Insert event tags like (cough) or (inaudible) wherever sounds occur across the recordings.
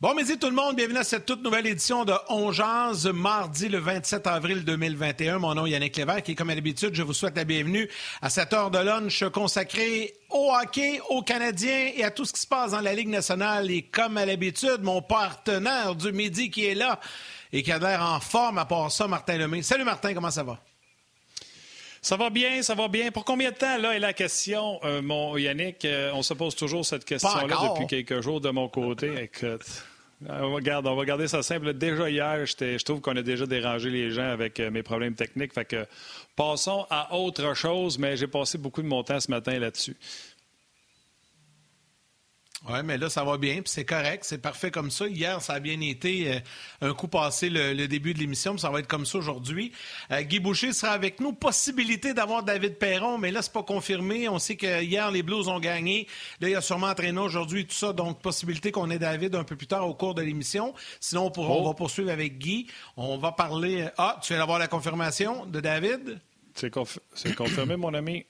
Bon midi tout le monde, bienvenue à cette toute nouvelle édition de Ongeance, mardi le 27 avril 2021. Mon nom est Yannick Lévesque et comme à l'habitude, je vous souhaite la bienvenue à cette heure de lunch consacrée au hockey, aux Canadiens et à tout ce qui se passe dans la Ligue nationale. Et comme à l'habitude, mon partenaire du midi qui est là et qui a l'air en forme à part ça, Martin Lemay. Salut Martin, comment ça va? Ça va bien, ça va bien. Pour combien de temps, là, est la question, euh, mon Yannick? Euh, on se pose toujours cette question-là depuis quelques jours de mon côté. Écoute, on va, garder, on va garder ça simple. Déjà hier, je trouve qu'on a déjà dérangé les gens avec euh, mes problèmes techniques. Fait que passons à autre chose, mais j'ai passé beaucoup de mon temps ce matin là-dessus. Oui, mais là, ça va bien, puis c'est correct, c'est parfait comme ça. Hier, ça a bien été euh, un coup passé le, début de l'émission, puis ça va être comme ça aujourd'hui. Euh, Guy Boucher sera avec nous. Possibilité d'avoir David Perron, mais là, c'est pas confirmé. On sait que hier, les Blues ont gagné. Là, il y a sûrement entraîné aujourd'hui, tout ça. Donc, possibilité qu'on ait David un peu plus tard au cours de l'émission. Sinon, on, on, va poursuivre avec Guy. On va parler. Ah, tu viens d'avoir la confirmation de David? C'est confirmé, mon ami.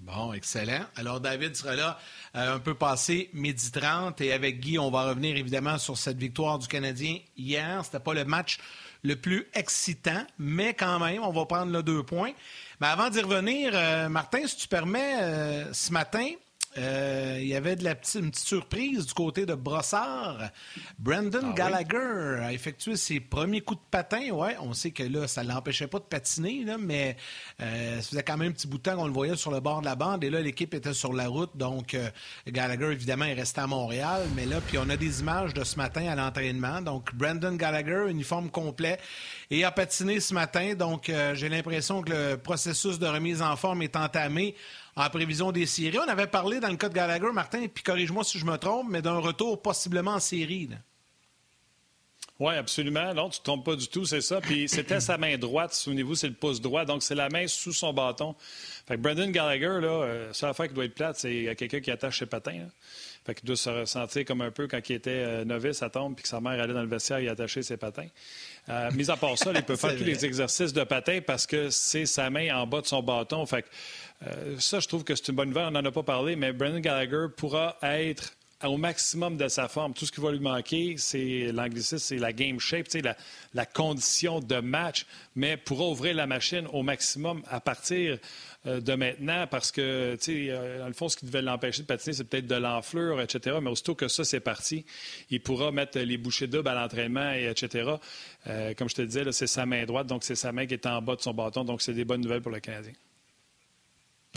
Bon, excellent. Alors, David sera là euh, un peu passé midi 30 et avec Guy, on va revenir évidemment sur cette victoire du Canadien hier. C'était pas le match le plus excitant, mais quand même, on va prendre le deux points. Mais avant d'y revenir, euh, Martin, si tu permets, euh, ce matin, euh, il y avait de la petite, une petite surprise du côté de Brossard. Brandon ah Gallagher a effectué ses premiers coups de patin. Ouais, on sait que là, ça ne l'empêchait pas de patiner, mais euh, ça faisait quand même un petit bout de temps qu'on le voyait sur le bord de la bande. Et là, l'équipe était sur la route. Donc, euh, Gallagher, évidemment, est resté à Montréal. Mais là, puis on a des images de ce matin à l'entraînement. Donc, Brandon Gallagher, uniforme complet, et a patiné ce matin. Donc, j'ai l'impression que le processus de remise en forme est entamé en prévision des séries. On avait parlé dans le cas de Gallagher, Martin, puis corrige-moi si je me trompe, mais d'un retour possiblement en série. Oui, absolument. Non, tu ne te trompes pas du tout, c'est ça. Puis c'était sa main droite, souvenez-vous, c'est le pouce droit, donc c'est la main sous son bâton. Fait que Brendan Gallagher, là, euh, ça affaire qui doit être plate, c'est quelqu'un qui attache ses patins. Fait qu'il doit se ressentir comme un peu quand il était euh, novice à tombe puis que sa mère allait dans le vestiaire et attachait ses patins. Euh, mis à part ça, il peut (laughs) faire tous les exercices de patins parce que c'est sa main en bas de son bâton. Fait que euh, ça, je trouve que c'est une bonne nouvelle. On n'en a pas parlé, mais Brendan Gallagher pourra être au maximum de sa forme. Tout ce qui va lui manquer, c'est l'anglicisme, c'est la game shape, la, la condition de match, mais pourra ouvrir la machine au maximum à partir euh, de maintenant parce que, euh, dans le fond, ce qui devait l'empêcher de patiner, c'est peut-être de l'enflure, etc. Mais aussitôt que ça, c'est parti, il pourra mettre les bouchées doubles à l'entraînement, etc. comme je te disais, c'est sa main droite, donc c'est sa main qui est en bas de son bâton, donc c'est des bonnes nouvelles pour le Canadien.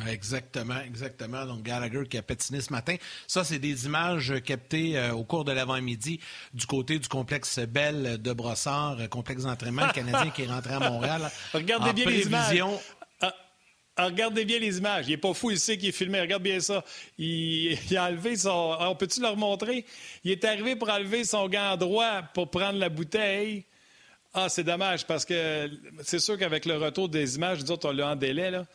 Exactement, exactement. Donc, Gallagher qui a patiné ce matin. Ça, c'est des images captées euh, au cours de l'avant-midi du côté du complexe Bell de Brossard, euh, complexe d'entraînement canadien qui est rentré à Montréal. (laughs) Regardez bien les images. Ah, ah, regardez bien les images. Il n'est pas fou, il sait qu'il est filmé. Regarde bien ça. Il, (laughs) a enlevé son. Ah, on peut-tu leur montrer? Il est arrivé pour enlever son gant droit pour prendre la bouteille. Ah, c'est dommage parce que c'est sûr qu'avec le retour des images, nous autres, on l'a en délai, là.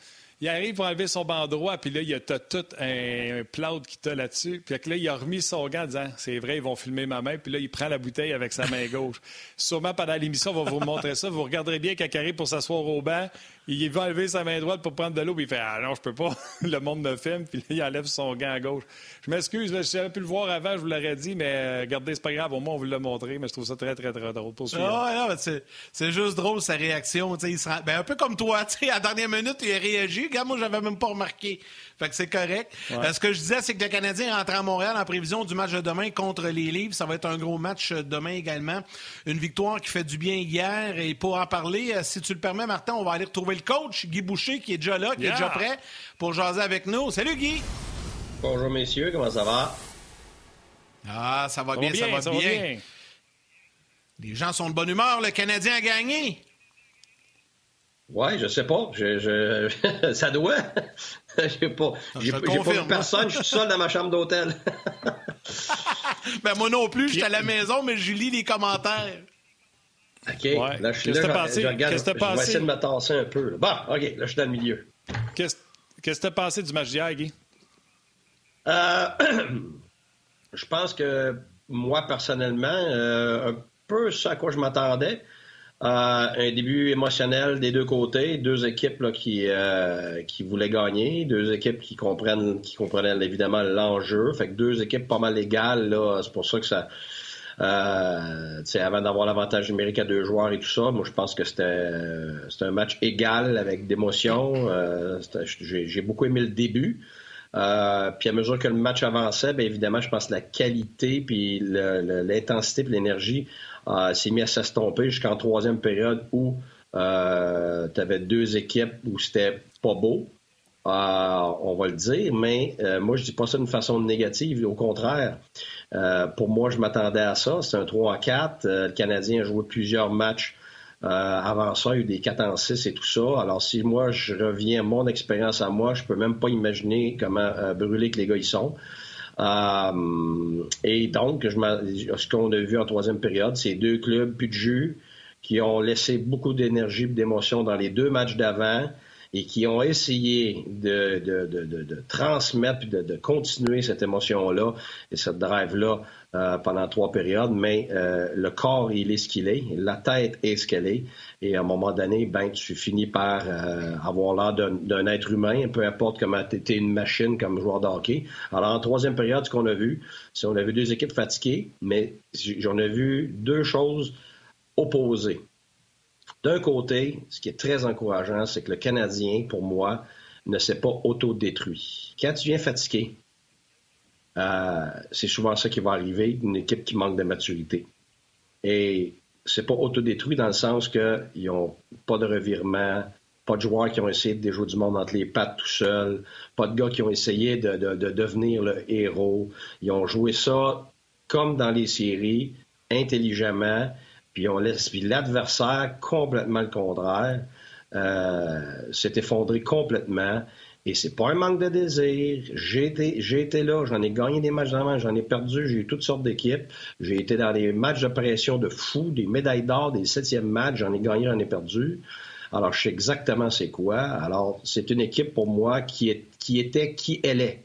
Il arrive pour enlever son banc droit, puis là, il y a tout un, un qui t'a là-dessus. Puis là, il a remis son gant en disant C'est vrai, ils vont filmer ma main. Puis là, il prend la bouteille avec sa main gauche. Sûrement pendant l'émission, on va vous montrer ça. Vous regarderez bien il arrive pour s'asseoir au banc. Il va enlever sa main droite pour prendre de l'eau, puis il fait Ah non, je peux pas. (laughs) le monde me filme, puis là, il enlève son gant à gauche. Je m'excuse, je pu le voir avant, je vous l'aurais dit, mais euh, regardez, c'est pas grave, au moins on vous l'a montré, mais je trouve ça très, très, très drôle. Pour ah, c'est juste drôle sa réaction. Il ben, un peu comme toi, (laughs) à la dernière minute, il a réagi. Regarde, moi, j'avais même pas remarqué. Fait que c'est correct. Euh, ce que je disais, c'est que le Canadien rentre à Montréal en prévision du match de demain contre les Livres. Ça va être un gros match euh, demain également. Une victoire qui fait du bien hier. Et pour en parler, si tu le permets, Martin, on va aller retrouver le coach, Guy Boucher, qui est déjà là, qui est déjà prêt pour jaser avec nous. Salut, Guy! Bonjour messieurs, comment ça va? Ah, ça va, bien, ça va bien. Les gens sont de bonne humeur, le Canadien a gagné. Oui, je sais pas. Je, (laughs) ça doit. (laughs) j'ai pas, j'ai, pas vu personne, je suis seul dans ma chambre d'hôtel. (laughs) ben moi non plus, je suis à la maison, mais je lis les commentaires. OK. Là, je suis là, je, regarde, je, vais essayer de me tasser un peu. Bon, OK, là, je suis dans le milieu. Qu'est-ce que tu as passé du match d'hier, Guy? Euh, (clears throat) je pense que moi, personnellement, euh, un peu ce à quoi je m'attendais. un début émotionnel des deux côtés, deux équipes là, qui, qui voulaient gagner, deux équipes qui comprennent qui comprennent évidemment l'enjeu. Fait que deux équipes pas mal égales, là, c'est pour ça que ça euh, avant d'avoir l'avantage numérique à deux joueurs et tout ça, moi je pense que c'était un match égal avec d'émotion. Euh, J'ai beaucoup aimé le début. Euh, puis à mesure que le match avançait, bien évidemment, je pense que la qualité, puis l'intensité, puis l'énergie euh, s'est mis à s'estomper jusqu'en troisième période où euh, tu avais deux équipes où c'était pas beau. On va le dire, mais moi je dis pas ça d'une façon négative, au contraire. Euh, pour moi, je m'attendais à ça. C'est un 3 à 4. Euh, le Canadien a joué plusieurs matchs euh, avant ça. Il y a eu des 4 en 6 et tout ça. Alors, si moi, je reviens à mon expérience à moi, je peux même pas imaginer comment brûler que les gars y sont. et donc, ce qu'on a vu en troisième période, c'est deux clubs, plus de jus, qui ont laissé beaucoup d'énergie et d'émotion dans les deux matchs d'avant et qui ont essayé de, de, de, de transmettre et de, continuer cette émotion-là et cette drive-là euh, pendant trois périodes, mais euh, le corps, il est ce qu'il est, la tête est ce qu'elle est, et à un moment donné, ben, tu finis par euh, avoir l'air d'un être humain, peu importe comment tu es une machine comme joueur de hockey. Alors, en troisième période, ce qu'on a vu, c'est on a vu deux équipes fatiguées, mais j'en ai vu deux choses opposées. D'un côté, ce qui est très encourageant, c'est que le Canadien, pour moi, ne s'est pas autodétruit. Quand tu viens fatigué, euh, c'est souvent ça qui va arriver, une équipe qui manque de maturité. Et c'est pas autodétruit dans le sens qu'ils n'ont pas de revirement, pas de joueurs qui ont essayé de déjouer du monde entre les pattes tout seuls, pas de gars qui ont essayé de devenir le héros. Ils ont joué ça comme dans les séries, intelligemment, puis on laisse l'adversaire complètement le contraire. Euh, s'est effondré complètement. Et c'est pas un manque de désir. J'ai été, j'ai été là, j'en ai gagné des matchs d'avant, j'en ai perdu, j'ai eu toutes sortes d'équipes. J'ai été dans des matchs de pression de fou, des médailles d'or, des septièmes matchs, j'en ai gagné, j'en ai perdu. Alors, je sais exactement c'est quoi. Alors, c'est une équipe pour moi qui, qui était qui elle est.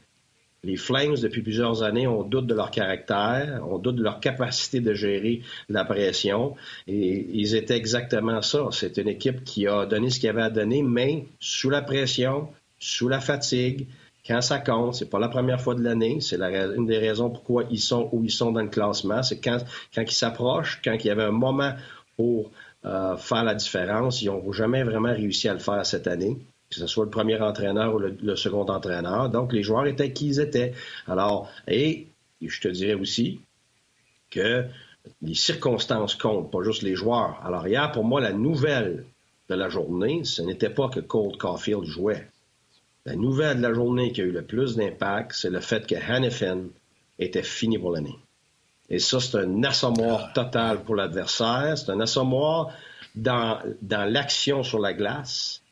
Les Flames, depuis plusieurs années, on doute de leur caractère, on doute de leur capacité de gérer la pression. Et ils étaient exactement ça. C'est une équipe qui a donné ce qu'il avait à donner, mais sous la pression, sous la fatigue, quand ça compte, c'est pas la première fois de l'année. C'est une des raisons pourquoi ils sont où ils sont dans le classement. C'est quand, quand ils s'approchent, quand il y avait un moment pour euh, faire la différence. Ils n'ont jamais vraiment réussi à le faire cette année que ce soit le premier entraîneur ou le, second entraîneur. Donc, les joueurs étaient qui ils étaient. Alors, et je te dirais aussi que les circonstances comptent, pas juste les joueurs. Alors, hier, pour moi, la nouvelle de la journée, ce n'était pas que Cold Caulfield jouait. La nouvelle de la journée qui a eu le plus d'impact, c'est le fait que Hannifin était fini pour l'année. Et ça, c'est un assommoir total pour l'adversaire. C'est un assommoir dans, dans l'action sur la glace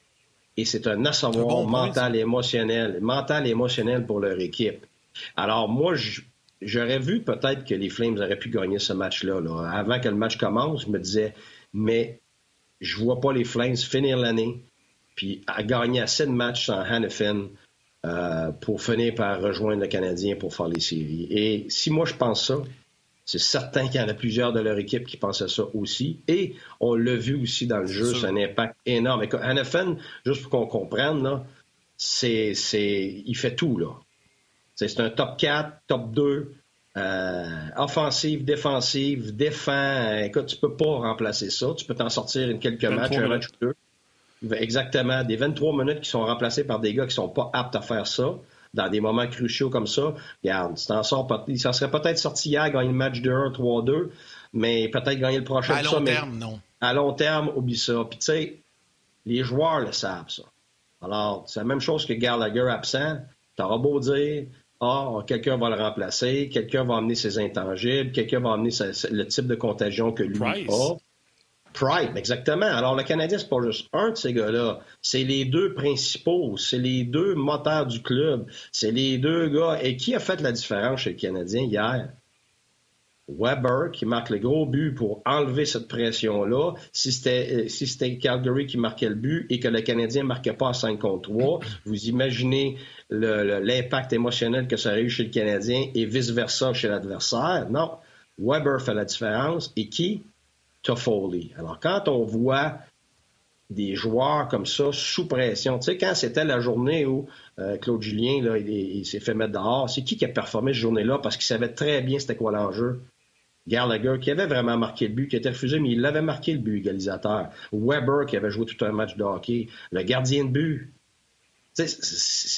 et c'est un assommoir mental et émotionnel, mental et émotionnel pour leur équipe. Alors moi, j'aurais vu peut-être que les Flames auraient pu gagner ce match-là. Avant que le match commence, je me disais, mais je vois pas les Flames finir l'année puis à gagner assez de matchs sans Hannafin euh, pour finir par rejoindre le Canadien pour faire les séries. Et si moi je pense ça, c'est certain qu'il y en a plusieurs de leur équipe qui pensaient ça aussi. Et on l'a vu aussi dans le jeu, c'est un impact énorme. Hannafin, juste pour qu'on comprenne, là, c'est, c'est, il fait tout. Là. C'est, un top 4, top 2, euh, offensive, défensive, défend. Écoute, tu peux pas remplacer ça. Tu peux t'en sortir une quelques matchs, un match ou deux. Exactement. Des 23 minutes qui sont remplacés par des gars qui sont pas aptes à faire ça dans des moments cruciaux comme ça, regarde, tu t'en sors, il s'en serait peut-être sorti hier, gagner le match de 1, 3-2, mais peut-être gagner le prochain. À long terme, non. À long terme, oublie ça. Puis tu sais, les joueurs le savent, ça. Alors, c'est la même chose que Gallagher absent. T'auras beau dire, ah, quelqu'un va le remplacer, quelqu'un va amener ses intangibles, quelqu'un va amener le type de contagion que lui a. Pride, exactement. Alors, le Canadien, c'est pas juste un de ces gars-là. C'est les deux principaux. C'est les deux moteurs du club. C'est les deux gars. Et qui a fait la différence chez le Canadien hier? Weber qui marque le gros but pour enlever cette pression-là. Si c'était, euh, si Calgary qui marquait le but et que le Canadien ne marquait pas à 5 contre 3, vous imaginez l'impact émotionnel que ça aurait eu chez le Canadien et vice-versa chez l'adversaire. Non. Weber fait la différence. Et qui? Toffoli. Alors, quand on voit des joueurs comme ça sous pression. Tu sais, quand c'était la journée où euh, Claude Julien là, il, s'est fait mettre dehors, c'est qui qui a performé cette journée-là? Parce qu'il savait très bien c'était quoi l'enjeu? Gallagher, qui avait vraiment marqué le but, qui était refusé, mais il l'avait marqué le but égalisateur. Weber, qui avait joué tout un match de hockey. Le gardien de but. C'est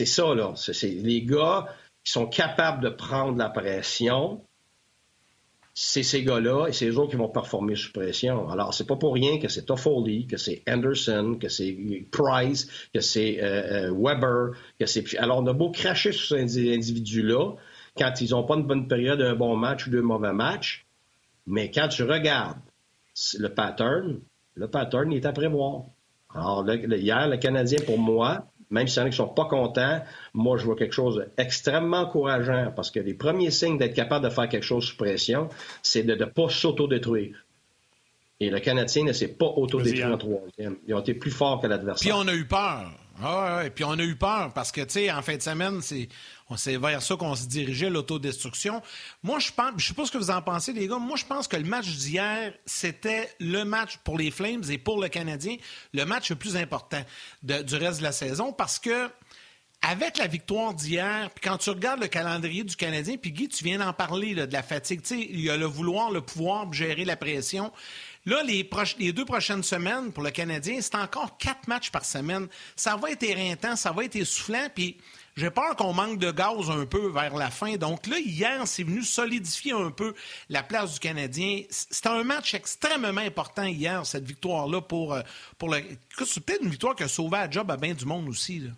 ça, là. C'est les gars qui sont capables de prendre la pression, c'est ces gars-là et c'est eux autres qui vont performer sous pression. Alors, c'est pas pour rien que c'est Toffoli, que c'est Anderson, que c'est Price, que c'est euh, euh, Weber, que c'est... Alors, on a beau cracher sur ces individus-là quand ils n'ont pas une bonne période, un bon match ou deux mauvais matchs, mais quand tu regardes le pattern, le pattern est à prévoir. Alors, hier, le Canadien, pour moi, même s'il y en a qui ne sont pas contents, moi, je vois quelque chose d'extrêmement encourageant parce que les premiers signes d'être capable de faire quelque chose sous pression, c'est de ne pas s'autodétruire. Et le Canadien ne s'est pas autodétruit en troisième. Ils ont été plus forts que l'adversaire. Puis on a eu peur. Ah ouais, puis on a eu peur parce que, tu sais, en fin de semaine, c'est c'est vers ça qu'on se dirigeait, l'autodestruction. Moi, je pense, je sais pas ce que vous en pensez, les gars. Moi, je pense que le match d'hier, c'était le match pour les Flames et pour le Canadien, le match le plus important du reste de la saison parce que avec la victoire d'hier, puis quand tu regardes le calendrier du Canadien, puis Guy, tu viens d'en parler de la fatigue. Tu sais, il y a le vouloir, le pouvoir gérer la pression. Là, les, les, deux prochaines semaines pour le Canadien, c'est encore quatre matchs par semaine. Ça va être éreintant, ça va être essoufflant, puis j'ai peur qu'on manque de gaz un peu vers la fin. Donc là, hier, c'est venu solidifier un peu la place du Canadien. C'était un match extrêmement important hier, cette victoire-là pour, euh, pour le. C'est peut-être une victoire qui a sauvé la job à bien du monde aussi. Là.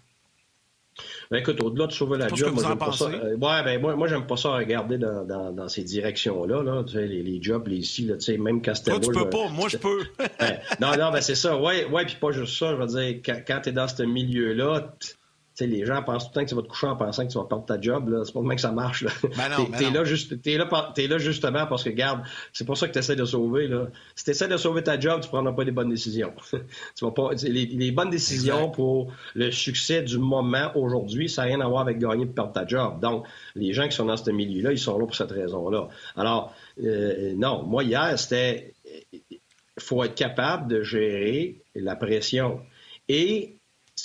Ben écoute, au-delà de sauver la job, moi, j'aime pas ça. Euh, ouais, ben, moi, moi j'aime pas ça regarder dans, dans, dans ces directions-là, là, tu sais, les, les, jobs, les ici, là, tu sais, même Castelbo. Toi, tu peux pas, moi, je peux. (laughs) Ben, non, non, ben c'est ça. Ouais, ouais, puis pas juste ça. Je veux dire, quand, quand tu es dans ce milieu-là, sais, les gens pensent tout le temps que tu vas te coucher en pensant que tu vas perdre ta job. C'est pas même que ça marche. Là. Ben non, t'es, ben là juste, t'es, là, t'es là justement parce que, regarde, c'est pour ça que tu essaies de sauver. Là. Si tu essaies de sauver ta job, tu prendras pas des bonnes décisions. (laughs) tu vas pas, les, les, bonnes décisions pour le succès du moment aujourd'hui, ça n'a rien à voir avec gagner et perdre ta job. Donc, les gens qui sont dans ce milieu-là, ils sont là pour cette raison-là. Alors, euh, non, moi, hier, c'était... Il faut être capable de gérer la pression. Et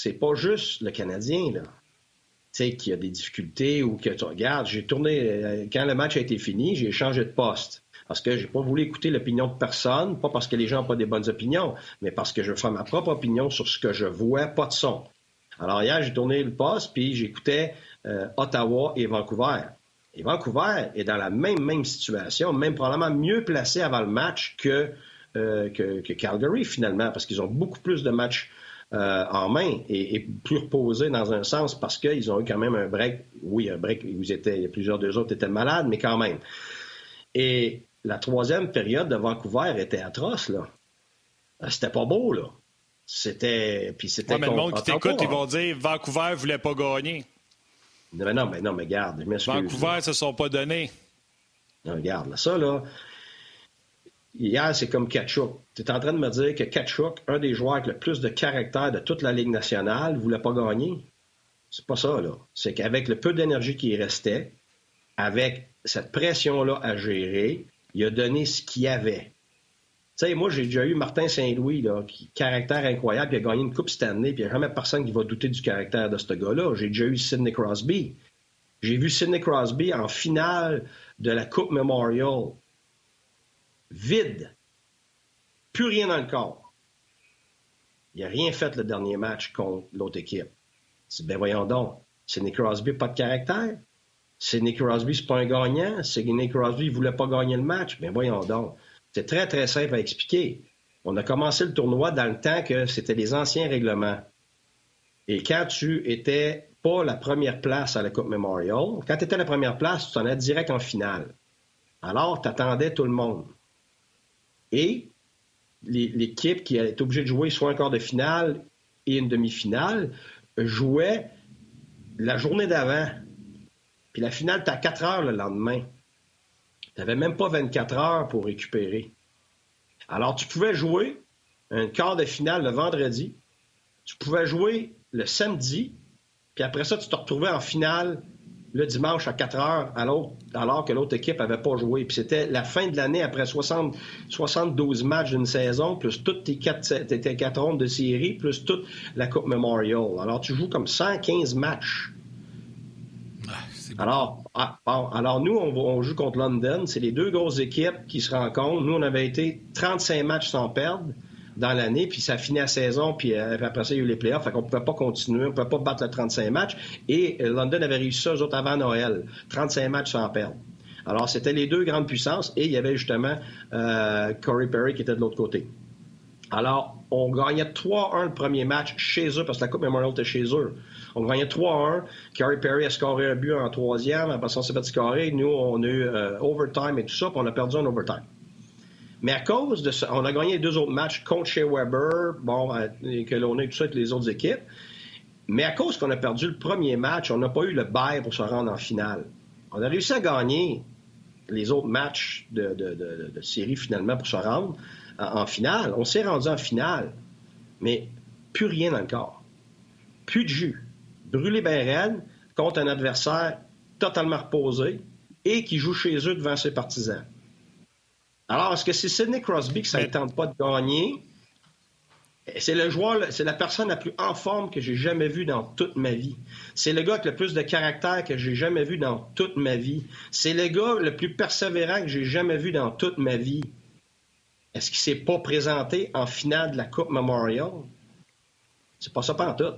c'est pas juste le Canadien, là. Tu sais, qui a des difficultés ou que tu regardes. J'ai tourné, euh, quand le match a été fini, j'ai changé de poste. Parce que j'ai pas voulu écouter l'opinion de personne, pas parce que les gens n'ont pas des bonnes opinions, mais parce que je fais ma propre opinion sur ce que je vois, pas de son. Alors hier, j'ai tourné le poste, puis j'écoutais euh, Ottawa et Vancouver. Et Vancouver est dans la même, même situation, même probablement mieux placé avant le match que, euh, Calgary, finalement, parce qu'ils ont beaucoup plus de matchs euh, en main et, plus reposés dans un sens parce qu'ils ont eu quand même un break. Oui, un break ils étaient, plusieurs d'eux autres étaient malades, mais quand même. Et la troisième période de Vancouver était atroce, là. Euh, c'était pas beau, là. C'était. Puis c'était. mais le monde qui t'écoute, ils vont dire Vancouver voulait pas gagner. Mais non, mais non, mais garde, Vancouver se sont pas donnés. Non, regarde, ça, là, Hier, c'est comme Kachuk. Tu es en train de me dire que Kachuk, un des joueurs avec le plus de caractère de toute la Ligue nationale, ne voulait pas gagner. C'est pas ça, là. C'est qu'avec le peu d'énergie qui restait, avec cette pression-là à gérer, il a donné ce qu'il avait. Tu sais, moi, j'ai déjà eu Martin Saint-Louis, là, qui caractère incroyable, il a gagné une Coupe cette année, puis il n'y a jamais personne qui va douter du caractère de ce gars-là. J'ai déjà eu Sidney Crosby. J'ai vu Sidney Crosby en finale de la Coupe Memorial vide. Plus rien dans le corps. Il n'a rien fait le dernier match contre l'autre équipe. Ben voyons donc, c'est Nick Crosby pas de caractère. C'est Nick Crosby, c'est pas un gagnant. C'est Nick Crosby, il voulait pas gagner le match. Ben voyons donc. C'est très, très simple à expliquer. On a commencé le tournoi dans le temps que c'était les anciens règlements. Et quand tu étais pas la première place à la Coupe Memorial, quand tu étais la première place, tu t'en es direct en finale. Alors, tu attendais tout le monde. Et l'équipe qui est obligée de jouer soit un quart de finale et une demi-finale jouait la journée d'avant. Puis la finale, à 4 heures le lendemain. Tu n'avais même pas 24 heures pour récupérer. Alors, tu pouvais jouer un quart de finale le vendredi, tu pouvais jouer le samedi, puis après ça, tu te retrouvais en finale le dimanche à 4 heures alors que l'autre équipe n'avait pas joué. Puis c'était la fin de l'année après 60, 72 matchs d'une saison, plus toutes tes quatre, tes quatre rondes de série, plus toute la Coupe Memorial. Alors tu joues comme 115 matchs. alors, ah, alors nous, on, on, joue contre London. C'est les deux grosses équipes qui se rencontrent. Nous, on avait été 35 matchs sans perdre dans l'année, puis ça finit la saison, puis euh, après ça, il y a eu les playoffs, fait qu'on pouvait pas continuer, on pouvait pas battre le 35 matchs. Et euh, London avait réussi ça, eux autres, avant Noël. 35 matchs sans perdre. Alors, c'était les deux grandes puissances, et il y avait justement euh, Corey Perry qui était de l'autre côté. Alors, on gagnait 3-1 le premier match chez eux, parce que la Coupe Memorial était chez eux. On gagnait 3-1. Corey Perry a scoré un but en troisième. Après ça, on s'est fait scorer. Nous, on a eu overtime et tout ça, puis on a perdu en overtime. Mais à cause de ça, on a gagné deux autres matchs contre chez Weber, bon, euh, que l'on a tout ça avec les autres équipes. Mais à cause qu'on a perdu le premier match, on n'a pas eu le bail pour se rendre en finale. On a réussi à gagner les autres matchs de, série finalement pour se rendre en, finale. On s'est rendu en finale, mais plus rien encore. Plus de jus. Brûlé ben contre un adversaire totalement reposé et qui joue chez eux devant ses partisans. Alors, est-ce que c'est Sidney Crosby que ça ne tente pas de gagner? C'est le joueur, c'est la personne la plus en forme que j'ai jamais vue dans toute ma vie. C'est le gars avec le plus de caractère que j'ai jamais vu dans toute ma vie. C'est le gars le plus persévérant que j'ai jamais vu dans toute ma vie. Est-ce qu'il s'est pas présenté en finale de la Coupe Memorial? C'est pas ça pas en tout.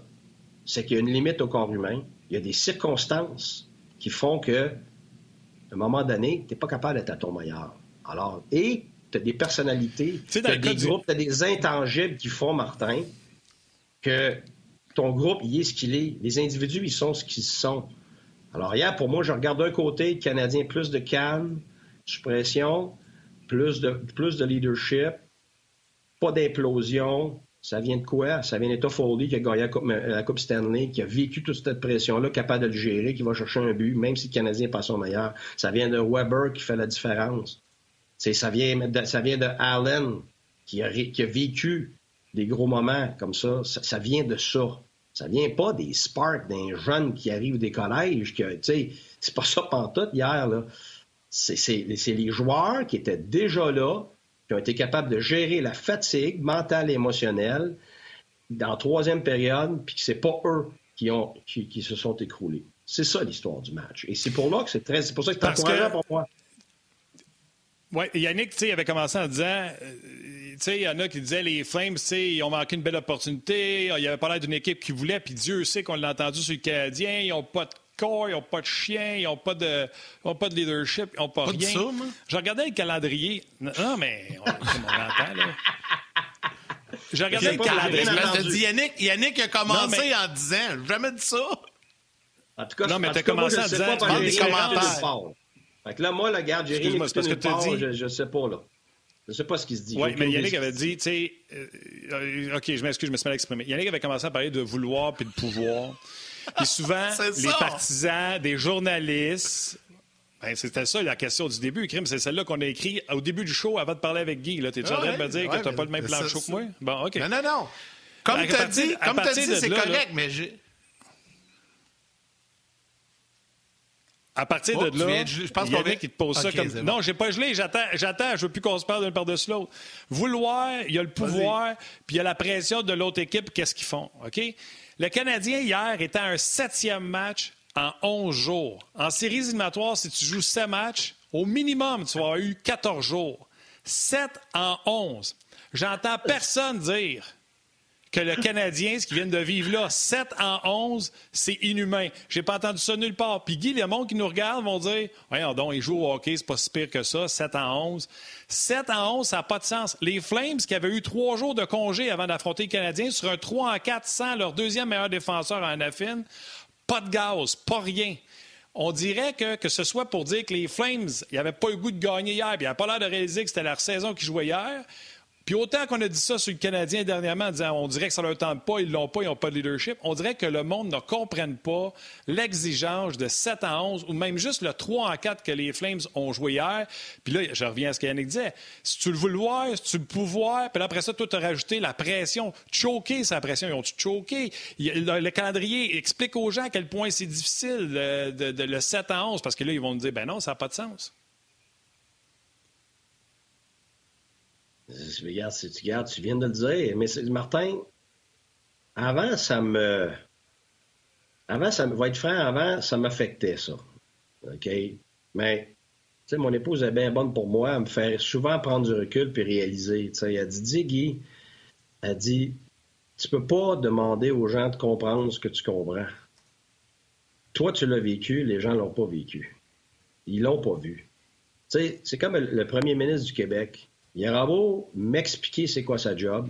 C'est qu'il y a une limite au corps humain. Il y a des circonstances qui font que, à un moment donné, tu n'es pas capable d'être à ton meilleur. Alors, et tu as des personnalités, tu as des groupes, tu as des intangibles qui font, Martin, que ton groupe, il est ce qu'il est. Les individus, ils sont ce qu'ils sont. Alors, hier, pour moi, je regarde d'un côté, le Canadien, plus de calme, suppression, plus de, plus de leadership, pas d'implosion. Ça vient de quoi? Ça vient de Toffoli qui a gagné la coupe, Stanley, qui a vécu toute cette pression-là, capable de le gérer, qui va chercher un but, même si le Canadien n'est pas son meilleur. Ça vient de Weber qui fait la différence ça vient, de, ça vient de Allen qui a, qui a vécu des gros moments comme ça. ça. vient de ça. Ça vient pas des sparks d'un jeune qui arrive des collèges. Que, c'est pas ça pantoute hier. Là. C'est, les joueurs qui étaient déjà là, qui ont été capables de gérer la fatigue mentale et émotionnelle dans troisième période, puis que c'est pas eux qui, ont, qui, se sont écroulés. C'est ça l'histoire du match. Et c'est pour là que c'est très, c'est pour ça que c'est encourageant pour moi. Oui, Yannick, tu avait commencé en disant, euh, tu sais, il y en a qui disaient les Flames, tu sais, ils ont manqué une belle opportunité. Il y avait pas l'air d'une équipe qui voulait, puis Dieu sait qu'on l'a entendu sur le Canadien. Ils n'ont pas de corps, ils n'ont pas de chien, ils n'ont pas de, pas de leadership, ils n'ont pas, rien. Je regardais le calendrier. Non, mais on, on entend, là. Je regardais le calendrier. Dit Yannick, Yannick a commencé mais... en disant, jamais dit ça. En tout cas, non, mais tu as commencé en disant, tu des commentaires. Fait que là, moi, la garde, j'ai rien parce que part, je, je sais pas, là. Je sais pas ce qu'il se dit. Oui, mais Yannick avait dit, tu sais, euh, OK, je m'excuse, je me suis mal exprimé. Yannick avait commencé à parler de vouloir puis de pouvoir. Et souvent, (laughs) les partisans des journalistes, ben, c'était ça la question du début, Crime. C'est celle-là qu'on a écrit au début du show avant de parler avec Guy. T'es-tu en train de me dire que tu n'as pas le même plan de show que moi? Bon, OK. Non, non, non. Comme ben, tu as dit, dit c'est correct, mais j'ai. À partir de là, je pense qu'on vient qui te pose ça comme. Non, j'ai pas gelé, j'attends, j'attends, je veux plus qu'on se parle d'un par-dessus l'autre. Vouloir, il y a le pouvoir, puis il y a la pression de l'autre équipe, qu'est-ce qu'ils font, OK? Le Canadien, hier, était à un septième match en 11 jours. En séries éliminatoires, si tu joues 7 matchs, au minimum, tu vas avoir eu 14 jours. 7 en 11. J'entends personne dire que le Canadien, ce qu'ils viennent de vivre là, 7 en 11, c'est inhumain. J'ai pas entendu ça nulle part. Puis Guy, les monde qui nous regardent vont dire Voyons donc, ils jouent au hockey, c'est pas si pire que ça, 7 en 11. 7 en 11, ça n'a pas de sens. Les Flames, qui avaient eu trois jours de congé avant d'affronter le Canadien, sur un 3 en 4 sans leur deuxième meilleur défenseur en Affine, pas de gaz, pas rien. On dirait que, que ce soit pour dire que les Flames, ils n'avaient pas eu goût de gagner hier, puis ils n'avaient pas l'air de réaliser que c'était leur saison qui jouait hier, Autant qu'on a dit ça sur le Canadien dernièrement, en disant on dirait que ça leur tente pas, ils l'ont pas, ils n'ont pas de leadership, on dirait que le monde ne comprenne pas l'exigence de 7 à 11 ou même juste le 3 à 4 que les Flames ont joué hier. Puis là, je reviens à ce qu'Yannick disait. Si tu le voir, si tu le pouvoir, puis après ça, toi, tu as rajouté la pression. Choquer, sa pression. Ils ont-tu choqué? Le, calendrier explique aux gens à quel point c'est difficile de, le 7 à 11 parce que là, ils vont nous dire ben non, ça n'a pas de sens. Regarde, tu, regardes, tu viens de le dire, mais Martin, avant, ça me. Avant, ça me. va être franc, avant, ça m'affectait, ça. OK? Mais, tu sais, mon épouse est bien bonne pour moi à me faire souvent prendre du recul puis réaliser. Tu sais, elle dit, dis, Guy, elle dit, tu peux pas demander aux gens de comprendre ce que tu comprends. Toi, tu l'as vécu, les gens l'ont pas vécu. Ils l'ont pas vu. Tu sais, c'est comme le premier ministre du Québec. Il aura beau m'expliquer c'est quoi sa job.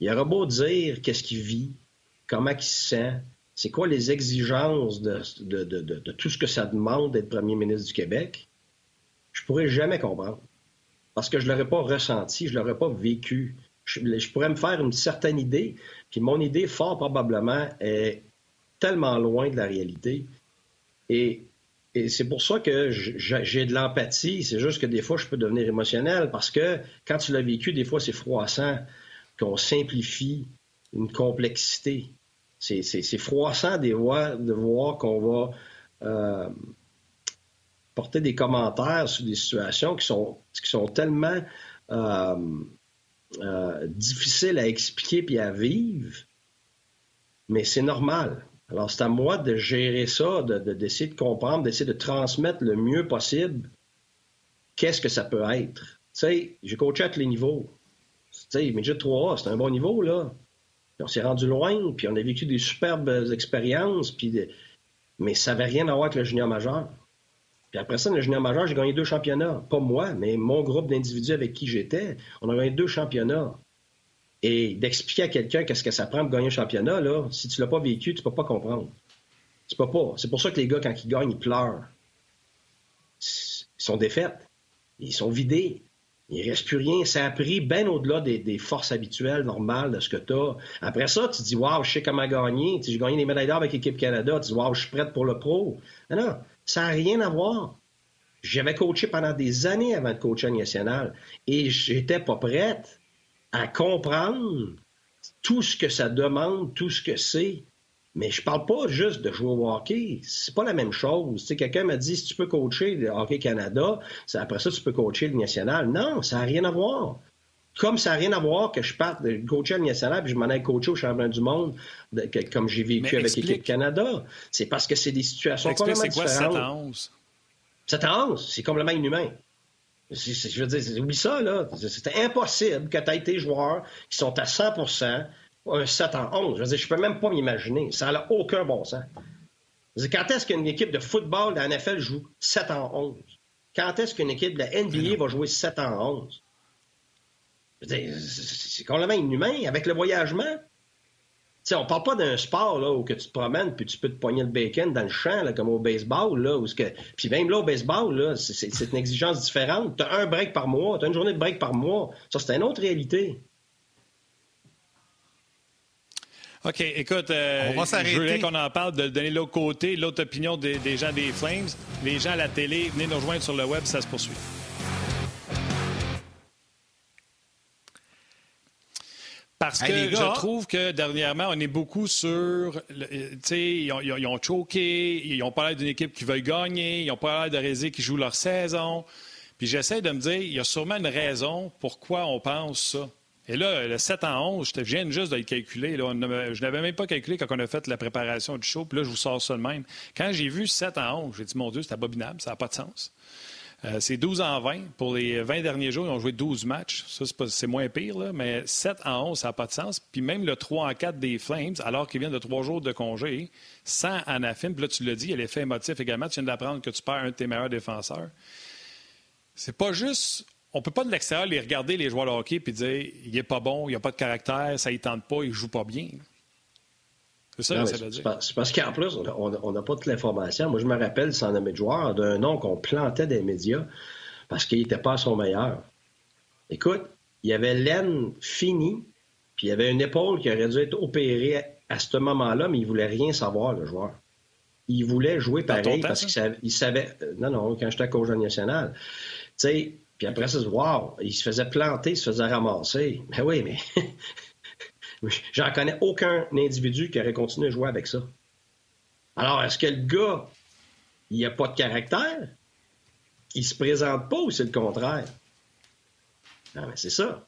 Il aura beau dire qu'est-ce qu'il vit, comment il se sent, c'est quoi les exigences de, tout ce que ça demande d'être premier ministre du Québec? Je pourrais jamais comprendre. Parce que je ne l'aurais pas ressenti, je ne l'aurais pas vécu. Je, pourrais me faire une certaine idée, puis mon idée, fort probablement, est tellement loin de la réalité. Et et c'est pour ça que j'ai de l'empathie. C'est juste que des fois, je peux devenir émotionnel parce que quand tu l'as vécu, des fois, c'est froissant qu'on simplifie une complexité. C'est froissant de voir qu'on va euh, porter des commentaires sur des situations qui sont, qui sont tellement euh, euh, difficiles à expliquer puis à vivre. Mais c'est normal. Alors, c'est à moi de gérer ça, d'essayer de, de, comprendre, d'essayer de transmettre le mieux possible qu'est-ce que ça peut être. Tu sais, j'ai coaché à tous les niveaux. Tu sais, Midget 3A, c'est un bon niveau, là. on s'est rendu loin, puis on a vécu des superbes expériences, puis mais ça n'avait rien à voir avec le junior majeur. Puis après ça, le junior majeur, j'ai gagné deux championnats. Pas moi, mais mon groupe d'individus avec qui j'étais. On a gagné deux championnats. Et d'expliquer à quelqu'un qu'est-ce que ça prend pour gagner un championnat, là, si tu l'as pas vécu, tu peux pas comprendre. Tu peux pas. C'est pour ça que les gars, quand ils gagnent, ils pleurent. Ils sont défaites. Ils sont vidés. Il reste plus rien. Ça a pris bien au-delà des, forces habituelles, normales de ce que tu as. Après ça, tu dis, waouh, je sais comment gagner. j'ai gagné des médailles d'or avec l'équipe Canada. Tu dis, waouh, je suis prête pour le pro. Non, non, ça n'a rien à voir. J'avais coaché pendant des années avant de coacher national et j'étais pas prête à comprendre tout ce que ça demande, tout ce que c'est. Mais je parle pas juste de jouer au hockey. C'est pas la même chose. Tu quelqu'un m'a dit si tu peux coacher le Hockey Canada, après ça, tu peux coacher le national. Non, ça n'a rien à voir. Comme ça n'a rien à voir que je parte de coacher le national puis je m'en aille coacher au championnat du monde, comme j'ai vécu avec l'équipe Canada. C'est parce que c'est des situations complètement différentes. C'est quoi 7 à 11? 7 à 11, c'est complètement inhumain. Je veux dire, oublie ça, là. C'était impossible que tu aies été joueurs qui sont à 100% un 7 en 11. Je veux dire, je peux même pas m'imaginer. Ça n'a aucun bon sens. quand est-ce qu'une équipe de football de la NFL joue 7 en 11? Quand est-ce qu'une équipe de la NBA va jouer 7 en 11? C'est complètement inhumain. Avec le voyagement, sais, on parle pas d'un sport là, où que tu te promènes puis tu peux te poigner le bacon dans le champ, là, comme au baseball. Là, où que... Puis même là, au baseball, là, c'est, une exigence différente. Tu as un break par mois, tu as une journée de break par mois. Ça, c'est une autre réalité. OK, écoute, euh, on va je voudrais qu'on en parle, de donner l'autre côté, l'autre opinion des, des gens des Flames. Les gens à la télé, venez nous rejoindre sur le web, ça se poursuit. Parce que je trouve que dernièrement, on est beaucoup sur. Tu sais, ils, ils, ont choqué, ils ont parlé d'une équipe qui veut gagner, ils ont parlé de Rézé qui joue leur saison. Puis j'essaie de me dire, il y a sûrement une raison pourquoi on pense ça. Et là, le 7 en 11, je viens juste de le calculer. Là. Je n'avais même pas calculé quand on a fait la préparation du show. Puis là, je vous sors ça de même. Quand j'ai vu 7 en 11, j'ai dit, mon Dieu, c'est abominable, ça n'a pas de sens. Euh, c'est 12 en 20. Pour les 20 derniers jours, ils ont joué 12 matchs. Ça, c'est moins pire, là, mais 7 en 11, ça n'a pas de sens. Puis même le 3 en 4 des Flames, alors qu'ils viennent de trois jours de congé, sans Anafim, puis là, tu l'as dit, il y a l'effet émotif également. Tu viens d'apprendre que tu perds un de tes meilleurs défenseurs. C'est pas juste on peut pas de l'extérieur les regarder, les joueurs de hockey, puis dire il est pas bon, il a pas de caractère, ça ne tente pas, il joue pas bien. C'est ça C'est parce qu'en plus, on n'a pas toute l'information. Moi, je me rappelle, sans nommer de joueur, d'un nom qu'on plantait des médias parce qu'il n'était pas à son meilleur. Écoute, il y avait l'aine finie, puis il y avait une épaule qui aurait dû être opérée à ce moment-là, mais il voulait rien savoir, le joueur. Il voulait jouer pareil parce qu'il savait, euh, Non, non, quand j'étais coach national. Tu sais, puis après ça, wow, il se faisait planter, il se faisait ramasser. Mais oui, mais (laughs) j'en connais aucun individu qui aurait continué à jouer avec ça. Alors, est-ce que le gars, il n'a pas de caractère? Il se présente pas ou c'est le contraire? Non, mais c'est ça.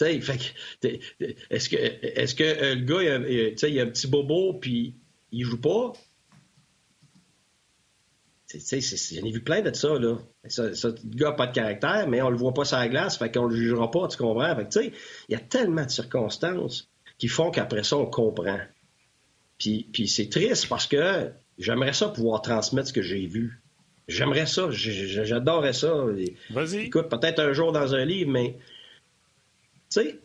est-ce que, est-ce que euh, le gars, il a, il a un petit bobo puis il joue pas? J'en ai vu plein de ça, là. Ça, le gars n'a pas de caractère, mais on le voit pas sur la glace, fait qu'on le jugera pas, tu comprends? Fait il y a tellement de circonstances qui font qu'après ça, on comprend. Puis, puis c'est triste parce que j'aimerais ça pouvoir transmettre ce que j'ai vu. J'aimerais ça, j'adorerais ça. Vas-y. Écoute, peut-être un jour dans un livre, mais tu sais,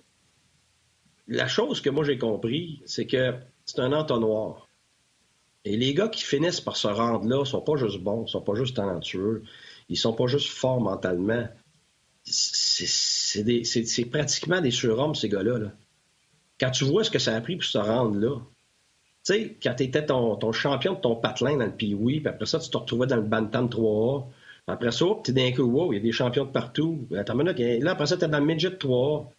la chose que moi j'ai compris, c'est que c'est un entonnoir. Et les gars qui finissent par se rendre là sont pas juste bons, sont pas juste talentueux, ils sont pas juste forts mentalement. C'est pratiquement des surhommes, ces gars-là. Quand tu vois ce que ça a pris pour se rendre là, tu sais, quand tu étais ton, champion de ton patelin dans le Pee-Wee, puis après ça, tu te retrouvais dans le Bantam 3A, après ça, tu es d'un coup, wow, il y a des champions de partout. Attends une minute, là, après ça, tu es dans le Midget 3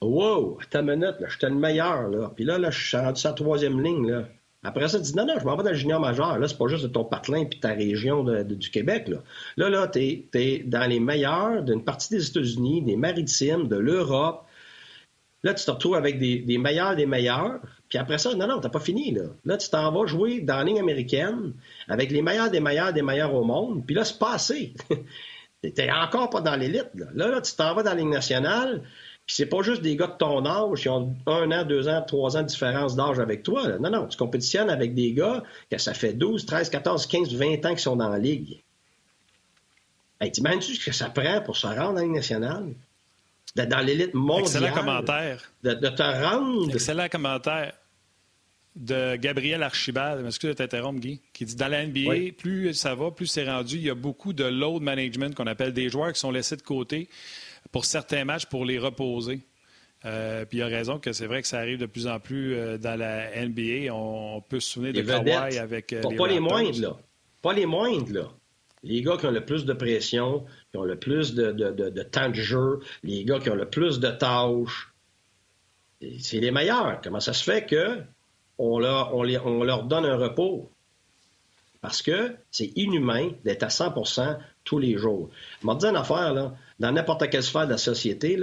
Wow, attends une minute, là, j'étais le meilleur, là. Puis là, là, je suis rendu sa troisième ligne, là. Après ça, tu dis non, non, je m'en vais dans le junior majeur. Là, c'est pas juste de ton patelin puis ta région du Québec. Là, là, là tu es, dans les meilleurs d'une partie des États-Unis, des maritimes, de l'Europe. Là, tu te retrouves avec des, meilleurs des meilleurs. Puis après ça, non, non, t'as pas fini. Là, là tu t'en vas jouer dans la ligne américaine avec les meilleurs des meilleurs des meilleurs au monde. Puis là, c'est pas assez. (laughs) T'es encore pas dans l'élite. Là. là, là, tu t'en vas dans la ligne nationale. Puis c'est pas juste des gars de ton âge qui ont un an, deux ans, trois ans de différence d'âge avec toi. Non, non, tu compétitionnes avec des gars que ça fait 12, 13, 14, 15, 20 ans qu'ils sont dans la ligue. Hey, T'imagines-tu ce que ça prend pour se rendre dans la Ligue nationale? D'être dans l'élite mondiale? Excellent commentaire. De, te rendre. Excellent commentaire de Gabriel Archibald, excuse de t'interrompre, Guy, qui dit dans la NBA, plus ça va, plus c'est rendu. Il y a beaucoup de load management qu'on appelle des joueurs qui sont laissés de côté pour certains matchs pour les reposer. Euh, puis il a raison que c'est vrai que ça arrive de plus en plus euh, dans la NBA. On, peut se souvenir de Kawhi avec. Euh, pas les moindres, là. Pas les moindres, là. Les gars qui ont le plus de pression, qui ont le plus de, temps de jeu, les gars qui ont le plus de tâches, c'est les meilleurs. Comment ça se fait que on leur, on, on leur donne un repos? Parce que c'est inhumain d'être à 100% tous les jours. Je te dire une affaire, là dans n'importe quelle sphère de la société,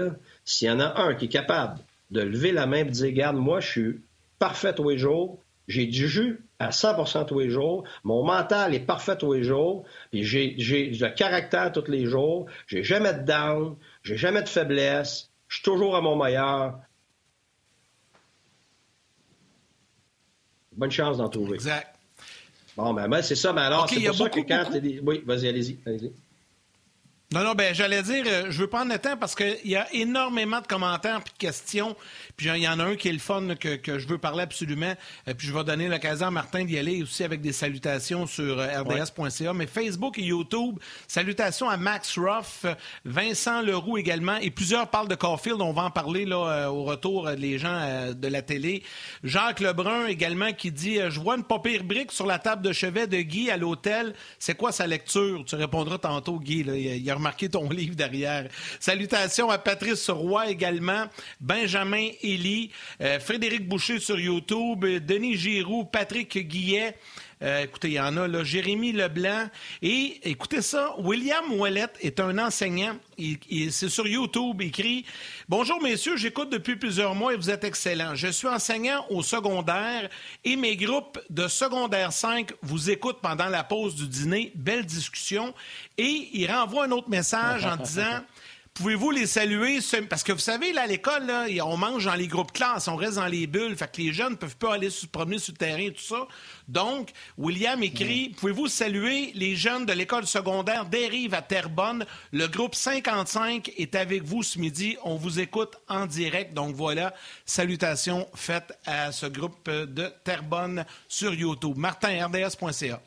s'il y en a un qui est capable de lever la main et de dire Regarde, moi, je suis parfait tous les jours, j'ai du jus à 100% tous les jours, mon mental est parfait tous les jours, puis j'ai, le caractère tous les jours, j'ai jamais de down, j'ai jamais de faiblesse, je suis toujours à mon meilleur. Bonne chance d'en trouver. Exact. Bon, ben, c'est ça, mais alors, c'est pour ça que quand... Oui, vas-y, allez-y. allez-y. Non, non, ben j'allais dire, euh, je veux prendre le temps parce qu'il y a énormément de commentaires et de questions. Puis il y en a un qui est le fun que, que je veux parler absolument. Euh, puis je vais donner l'occasion à Martin d'y aller aussi avec des salutations sur euh, rds.ca. Mais Facebook et YouTube, salutations à Max Ruff, Vincent Leroux également. Et plusieurs parlent de Caulfield. On va en parler là au retour les gens de la télé. Jacques Lebrun également qui dit Je vois une papier brique sur la table de chevet de Guy à l'hôtel. C'est quoi sa lecture? Tu répondras tantôt, Guy. Là. Il y a remarqué ton (laughs) livre derrière. Salutations à Patrice Roy également, Benjamin Elie, euh, Frédéric Boucher sur YouTube, Denis Giroux, Patrick Guillet. Euh, écoutez, il y en a là, Jérémy Leblanc. Et écoutez ça, William Ouellette est un enseignant. c'est sur YouTube, il écrit Bonjour messieurs, j'écoute depuis plusieurs mois et vous êtes excellents. Je suis enseignant au secondaire et mes groupes de secondaire 5 vous écoutent pendant la pause du dîner. Belle discussion. Et il renvoie un autre message en disant (laughs) Pouvez-vous les saluer? Parce que vous savez, là, à l'école, là, on mange dans les groupes classes, on reste dans les bulles, fait que les jeunes ne peuvent pas aller se promener sur le terrain et tout ça. Donc, William écrit Pouvez-vous saluer les jeunes de l'école secondaire Dérive à Terrebonne? Le groupe 55 est avec vous ce midi. On vous écoute en direct. Donc voilà, salutations faites à ce groupe de Terrebonne sur YouTube. Martin, RDS.ca.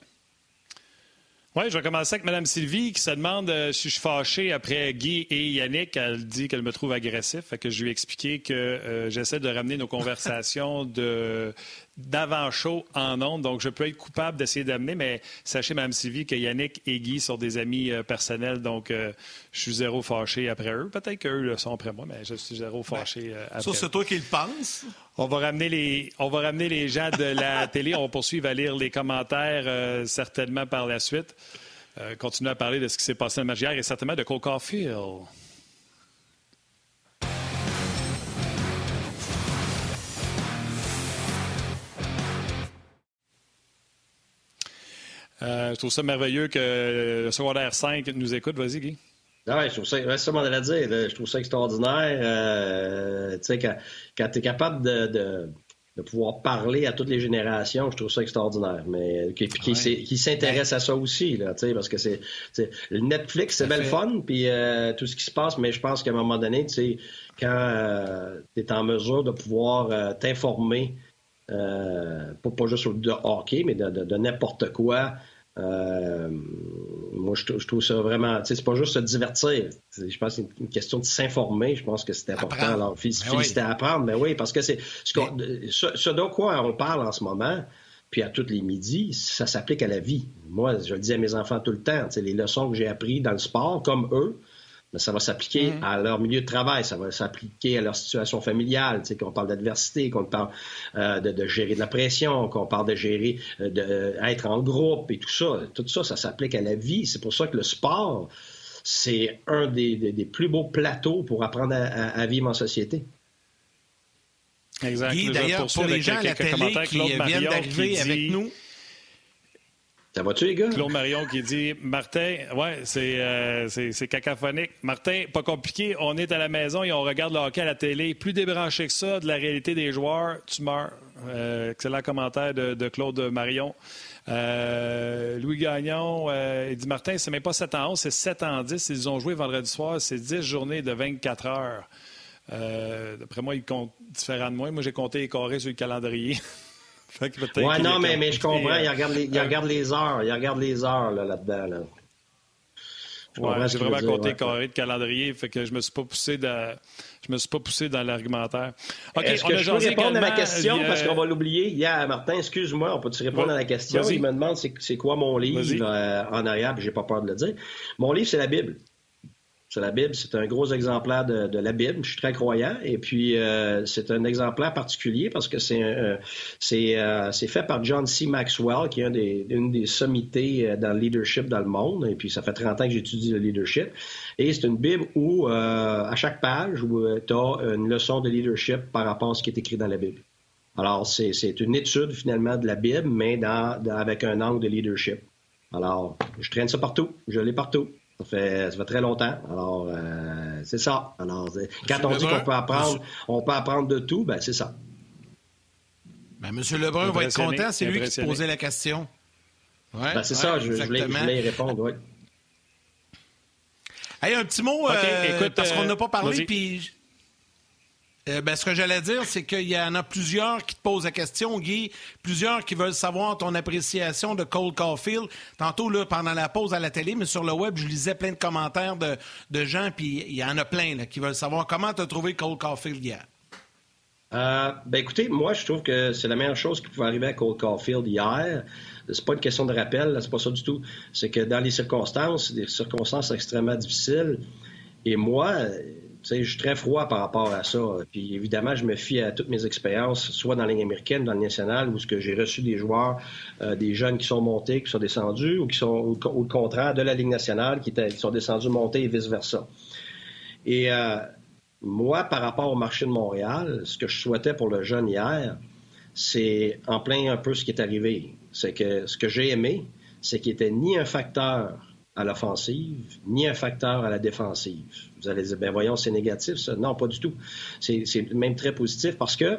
Oui, je vais commencer avec Mme Sylvie qui se demande euh, si je suis fâché après Guy et Yannick. Elle dit qu'elle me trouve agressif. Fait que je lui ai expliqué que euh, j'essaie de ramener nos conversations (laughs) de d'avant-show en ondes. Donc, je peux être coupable d'essayer d'amener, mais sachez, Mme Sylvie, que Yannick et Guy sont des amis euh, personnels. Donc, je suis zéro fâché après eux. Peut-être qu'eux le sont après moi, mais je suis zéro ben, fâché après Ça, c'est toi qui le penses. On va, ramener les, on va ramener les gens de la (laughs) télé. On va poursuivre à lire les commentaires certainement par la suite. Euh, continuer à parler de ce qui s'est passé dans le match hier et certainement de Cole Caulfield. Euh, je trouve ça merveilleux que le secondaire 5 nous écoute. Vas-y, Guy. Ah ouais, je trouve ça, à dire, je trouve ça extraordinaire. Euh, tu sais, quand, quand tu es capable de, de pouvoir parler à toutes les générations, je trouve ça extraordinaire. Mais qui, qui, s'intéresse à ça aussi, là, parce que c'est le Netflix, c'est belle fun, puis euh, tout ce qui se passe, mais je pense qu'à un moment donné, tu sais, quand euh, tu es en mesure de pouvoir euh, t'informer, pas, pas juste de hockey, mais de n'importe quoi, euh, moi, je, trouve ça vraiment. C'est pas juste se divertir. Je pense que c'est une question de s'informer. Je pense que c'est important. Alors, féliciter ben à apprendre. Mais oui, parce que c'est ce, ce, dont quoi on parle en ce moment, puis à tous les midis, ça s'applique à la vie. Moi, je le dis à mes enfants tout le temps. Les leçons que j'ai apprises dans le sport, comme eux, mais ça va s'appliquer mm-hmm. à leur milieu de travail, ça va s'appliquer à leur situation familiale, qu'on parle d'adversité, qu'on parle euh, de, gérer de la pression, qu'on parle de gérer, euh, d'être en groupe et tout ça. Tout ça, ça s'applique à la vie. C'est pour ça que le sport, c'est un des, plus beaux plateaux pour apprendre à, vivre en société. Exact. d'ailleurs, pour les gens à la télé qui viennent d'arriver avec nous, ça va-tu, les gars? Claude Marion qui dit Martin, ouais, euh, c'est, cacophonique. Martin, pas compliqué, on est à la maison et on regarde le hockey à la télé. Plus débranché que ça de la réalité des joueurs, tu meurs. Euh, excellent commentaire de, Claude Marion. Euh, Louis Gagnon, il dit Martin, c'est même pas 7 ans 11, c'est 7 ans 10. Ils ont joué vendredi soir, c'est 10 journées de 24 heures. d'après moi, ils comptent différent de moi. Moi, j'ai compté les carrés sur le calendrier. (laughs) ouais, non, mais, mais je comprends. Il regarde les, il regarde les heures. Il regarde les heures là-dedans. Là Ouais, j'ai vraiment compté carré de calendrier, fait que je me suis pas poussé je me suis pas poussé dans l'argumentaire. OK, Est-ce que je peux répondre à la question? parce qu'on va l'oublier. Yeah, Martin, excuse-moi, on peut-tu répondre à la question? Il me demande c'est quoi mon livre euh, en arrière, puis j'ai pas peur de le dire. Mon livre, c'est la Bible c'est la Bible. C'est un gros exemplaire de, la Bible. Je suis très croyant. Et puis, euh, c'est un exemplaire particulier parce que c'est euh, c'est fait par John C. Maxwell, qui est un des, une des sommités euh, dans le leadership dans le monde. Et puis, ça fait 30 ans que j'étudie le leadership. Et c'est une Bible où, à chaque page, tu as une leçon de leadership par rapport à ce qui est écrit dans la Bible. Alors, c'est une étude finalement de la Bible, mais dans, avec un angle de leadership. Alors, je traîne ça partout. Je l'ai partout. Ça fait, ça fait très longtemps. Alors, euh, c'est ça. Alors, quand on dit qu'on peut apprendre, on peut apprendre de tout, ben c'est ça. Ben, M. Lebrun va être content, c'est lui qui se posait la question. Ouais, ben, c'est ça, je, voulais, y répondre, oui. Hey, un petit mot, euh, écoute, parce qu'on n'a pas parlé, puis euh, ben, ce que j'allais dire, c'est qu'il y en a plusieurs qui te posent la question, Guy, plusieurs qui veulent savoir ton appréciation de Cole Caulfield. Tantôt, là, pendant la pause à la télé, mais sur le web, je lisais plein de commentaires de, de gens, puis il y en a plein là, qui veulent savoir comment tu as trouvé Cole Caulfield hier. Euh, ben écoutez, moi je trouve que c'est la meilleure chose qui pouvait arriver à Cole Caulfield hier. C'est pas une question de rappel, c'est pas ça du tout. C'est que dans les circonstances, des circonstances extrêmement difficiles, et moi, je suis très froid par rapport à ça. Puis évidemment, je me fie à toutes mes expériences, soit dans la Ligue américaine, dans le national, où ce que j'ai reçu des joueurs, euh, des jeunes qui sont montés, qui sont descendus, ou qui sont au, contraire de la Ligue nationale, qui, sont descendus, montés et vice-versa. Et euh, moi, par rapport au marché de Montréal, ce que je souhaitais pour le jeune hier, c'est en plein un peu ce qui est arrivé. C'est que ce que j'ai aimé, c'est qu'il n'était ni un facteur à l'offensive, ni un facteur à la défensive. Vous allez dire, ben voyons, c'est négatif, ça. Non, pas du tout. C'est même très positif parce que,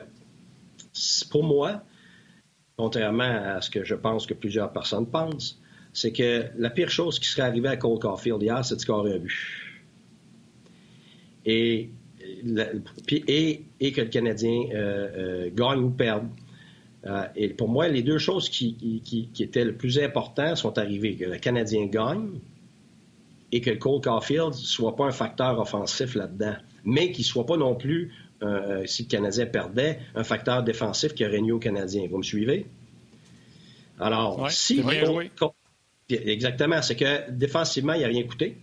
pour moi, contrairement à ce que je pense que plusieurs personnes pensent, c'est que la pire chose qui serait arrivée à Cole Caulfield hier, c'est de scorer un but. Et, et, et que le Canadien euh, euh, gagne ou perde. Euh, et pour moi, les deux choses qui, étaient le plus importantes sont arrivées. Que le Canadien gagne et que le Cole Caulfield ne soit pas un facteur offensif là-dedans, mais qu'il ne soit pas non plus, euh, si le Canadien perdait, un facteur défensif qui aurait au Canadien. Vous me suivez? Alors, si... exactement, c'est que défensivement, il n'a rien coûté.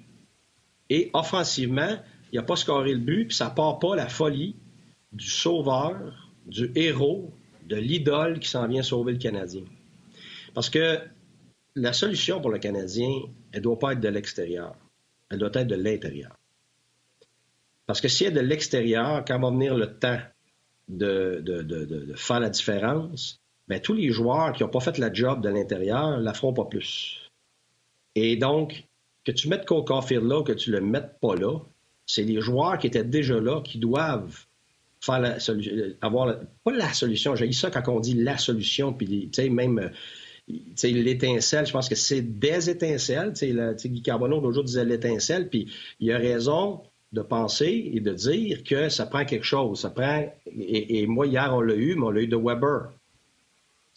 Et offensivement, il n'a pas scoré le but, puis ça part pas la folie du sauveur, du héros, de l'idole qui s'en vient sauver le Canadien. Parce que la solution pour le Canadien, elle ne doit pas être de l'extérieur. Elle doit être de l'intérieur. Parce que si elle est de l'extérieur, quand va venir le temps de, faire la différence, bien, tous les joueurs qui n'ont pas fait la job de l'intérieur ne la feront pas plus. Et donc, que tu mettes Caulfield là ou que tu le mettes pas là, c'est les joueurs qui étaient déjà là qui doivent faire la solution, avoir pas la solution, j'ai ça quand on dit la solution, puis même euh, l'étincelle, je pense que c'est des étincelles. Guy Carbonneau l'autre jour disait l'étincelle, puis il a raison de penser et de dire que ça prend quelque chose. Ça prend. Et, moi, hier, on l'a eu, mais on l'a eu de Weber.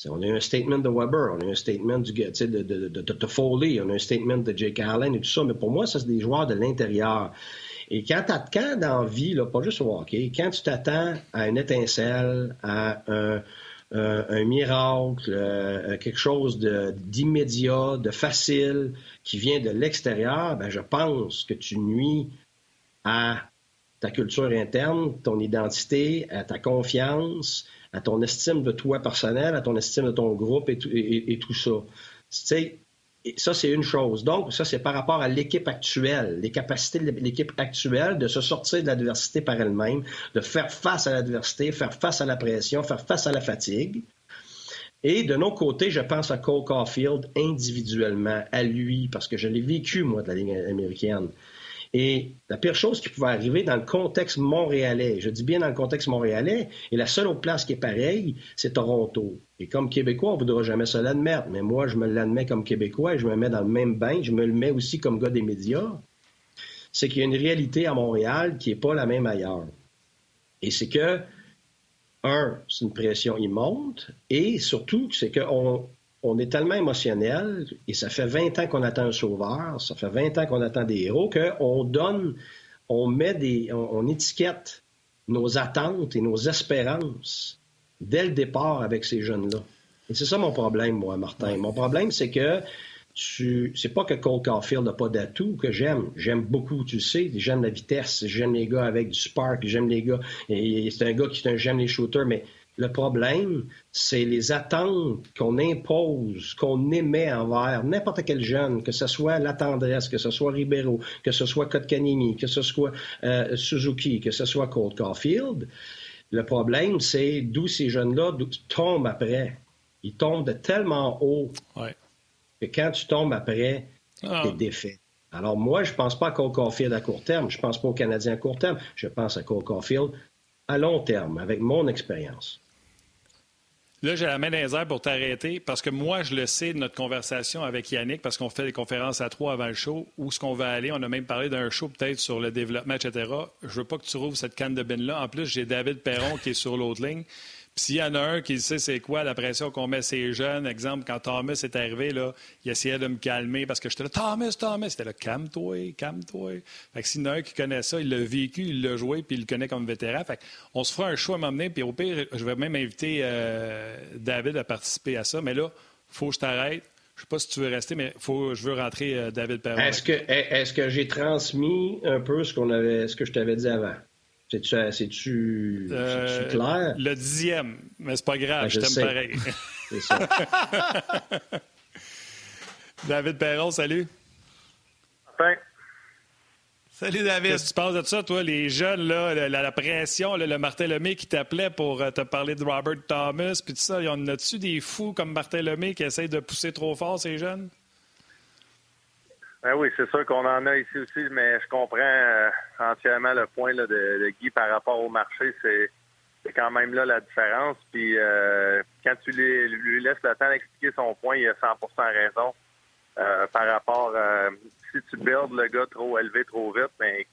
On a eu un statement de Weber, on a eu un statement du, de, de, de, de, Foley, on a eu un statement de Jake Allen et tout ça, mais pour moi, ça, c'est des joueurs de l'intérieur. Et quand, quand dans la vie, là, pas juste au hockey, quand tu t'attends à une étincelle, à un, un miracle, euh, quelque chose d'immédiat, de, facile, qui vient de l'extérieur, ben, je pense que tu nuis à ta culture interne, ton identité, à ta confiance, à ton estime de toi personnel, à ton estime de ton groupe et, tout ça. Ça, c'est une chose. Donc, ça, c'est par rapport à l'équipe actuelle, les capacités de l'équipe actuelle de se sortir de l'adversité par elle-même, de faire face à l'adversité, faire face à la pression, faire face à la fatigue. Et de nos côtés, je pense à Cole Caulfield individuellement, à lui, parce que je l'ai vécu, moi, de la Ligue américaine. Et la pire chose qui pouvait arriver dans le contexte montréalais, je dis bien dans le contexte montréalais, et la seule autre place qui est pareille, c'est Toronto. Et comme Québécois, on ne voudra jamais se l'admettre, mais moi, je me l'admets comme Québécois et je me mets dans le même bain, je me le mets aussi comme gars des médias. C'est qu'il y a une réalité à Montréal qui n'est pas la même ailleurs. Et c'est que, un, c'est une pression immonde, et surtout, c'est qu'on on est tellement émotionnel, et ça fait 20 ans qu'on attend un sauveur, ça fait 20 ans qu'on attend des héros, qu'on donne, on met des, on, étiquette nos attentes et nos espérances dès le départ avec ces jeunes-là. Et c'est ça mon problème, moi, Martin. Mon problème, c'est que tu, c'est pas que Cole Caulfield n'a pas d'atout que j'aime. J'aime beaucoup, tu sais. J'aime la vitesse, j'aime les gars avec du spark, j'aime les gars. Et c'est un gars qui j'aime les shooters, mais le problème, c'est les attentes qu'on impose, qu'on émet envers n'importe quel jeune, que ce soit la tendresse, que ce soit Ribeiro, que ce soit Kotkanimi, que ce soit euh, Suzuki, que ce soit Cold Caulfield. Le problème, c'est d'où ces jeunes-là tombent après. Ils tombent de tellement haut que quand tu tombes après, ah. tu es défait. Alors moi, je pense pas à Cole Caulfield à court terme, je pense pas aux Canadiens à court terme, je pense à Cole Caulfield à long terme, avec mon expérience. Là, j'ai la main dans les airs pour t'arrêter parce que moi, je le sais de notre conversation avec Yannick parce qu'on fait des conférences à trois avant le show. Où est-ce qu'on va aller? On a même parlé d'un show peut-être sur le développement, etc. Je veux pas que tu rouvres cette canne de bin-là. En plus, j'ai David Perron qui est sur l'autre ligne s'il y en a un qui sait c'est quoi la pression qu'on met ces jeunes, exemple, quand Thomas est arrivé, là, il essayait de me calmer parce que j'étais là, Thomas, Thomas, c'était là, calme-toi, calme-toi. Fait que s'il y en a un qui connaît ça, il l'a vécu, il l'a joué, puis il le connaît comme vétéran. Fait on se fera un choix à m'emmener, puis au pire, je vais même inviter euh, David à participer à ça. Mais là, faut que je t'arrête. Je sais pas si tu veux rester, mais faut, je veux rentrer euh, David Perron. Est-ce que, est que j'ai transmis un peu ce, avait, ce que je t'avais dit avant? C'est-tu euh, clair? Le dixième, mais c'est pas grave, ben, je, t'aime pareil. (laughs) c'est ça. (laughs) David Perron, salut. Enfin. Salut David. Qu'est-ce que tu penses de ça, toi, les jeunes, là, la, pression, le Martin Lemay qui t'appelait pour euh, te parler de Robert Thomas, puis tout ça, y en a-tu des fous comme Martin Lemay qui essayent de pousser trop fort ces jeunes? Ben oui, c'est sûr qu'on en a ici aussi, mais je comprends euh, entièrement le point de, Guy par rapport au marché. C'est, quand même là la différence. Puis euh, quand tu lui, laisses le temps d'expliquer son point, il a 100% raison. Euh, par rapport si tu builds le gars trop élevé trop vite, ben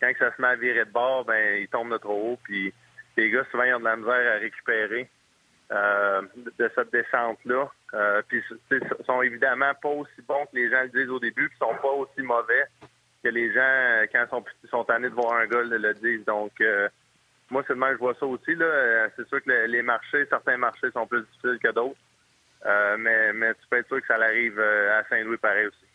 quand ça se met à virer de bord, ben il tombe de trop haut. Puis les gars souvent ils ont de la misère à récupérer. De cette descente-là. puis ils sont évidemment pas aussi bons que les gens le disent au début, puis sont pas aussi mauvais que les gens, quand ils sont, sont tannés de voir un gars, le, disent. Donc moi, c'est je vois ça aussi. Là. C'est sûr que les marchés, certains marchés sont plus difficiles que d'autres. mais, mais tu peux être sûr que ça arrive à Saint-Louis pareil aussi.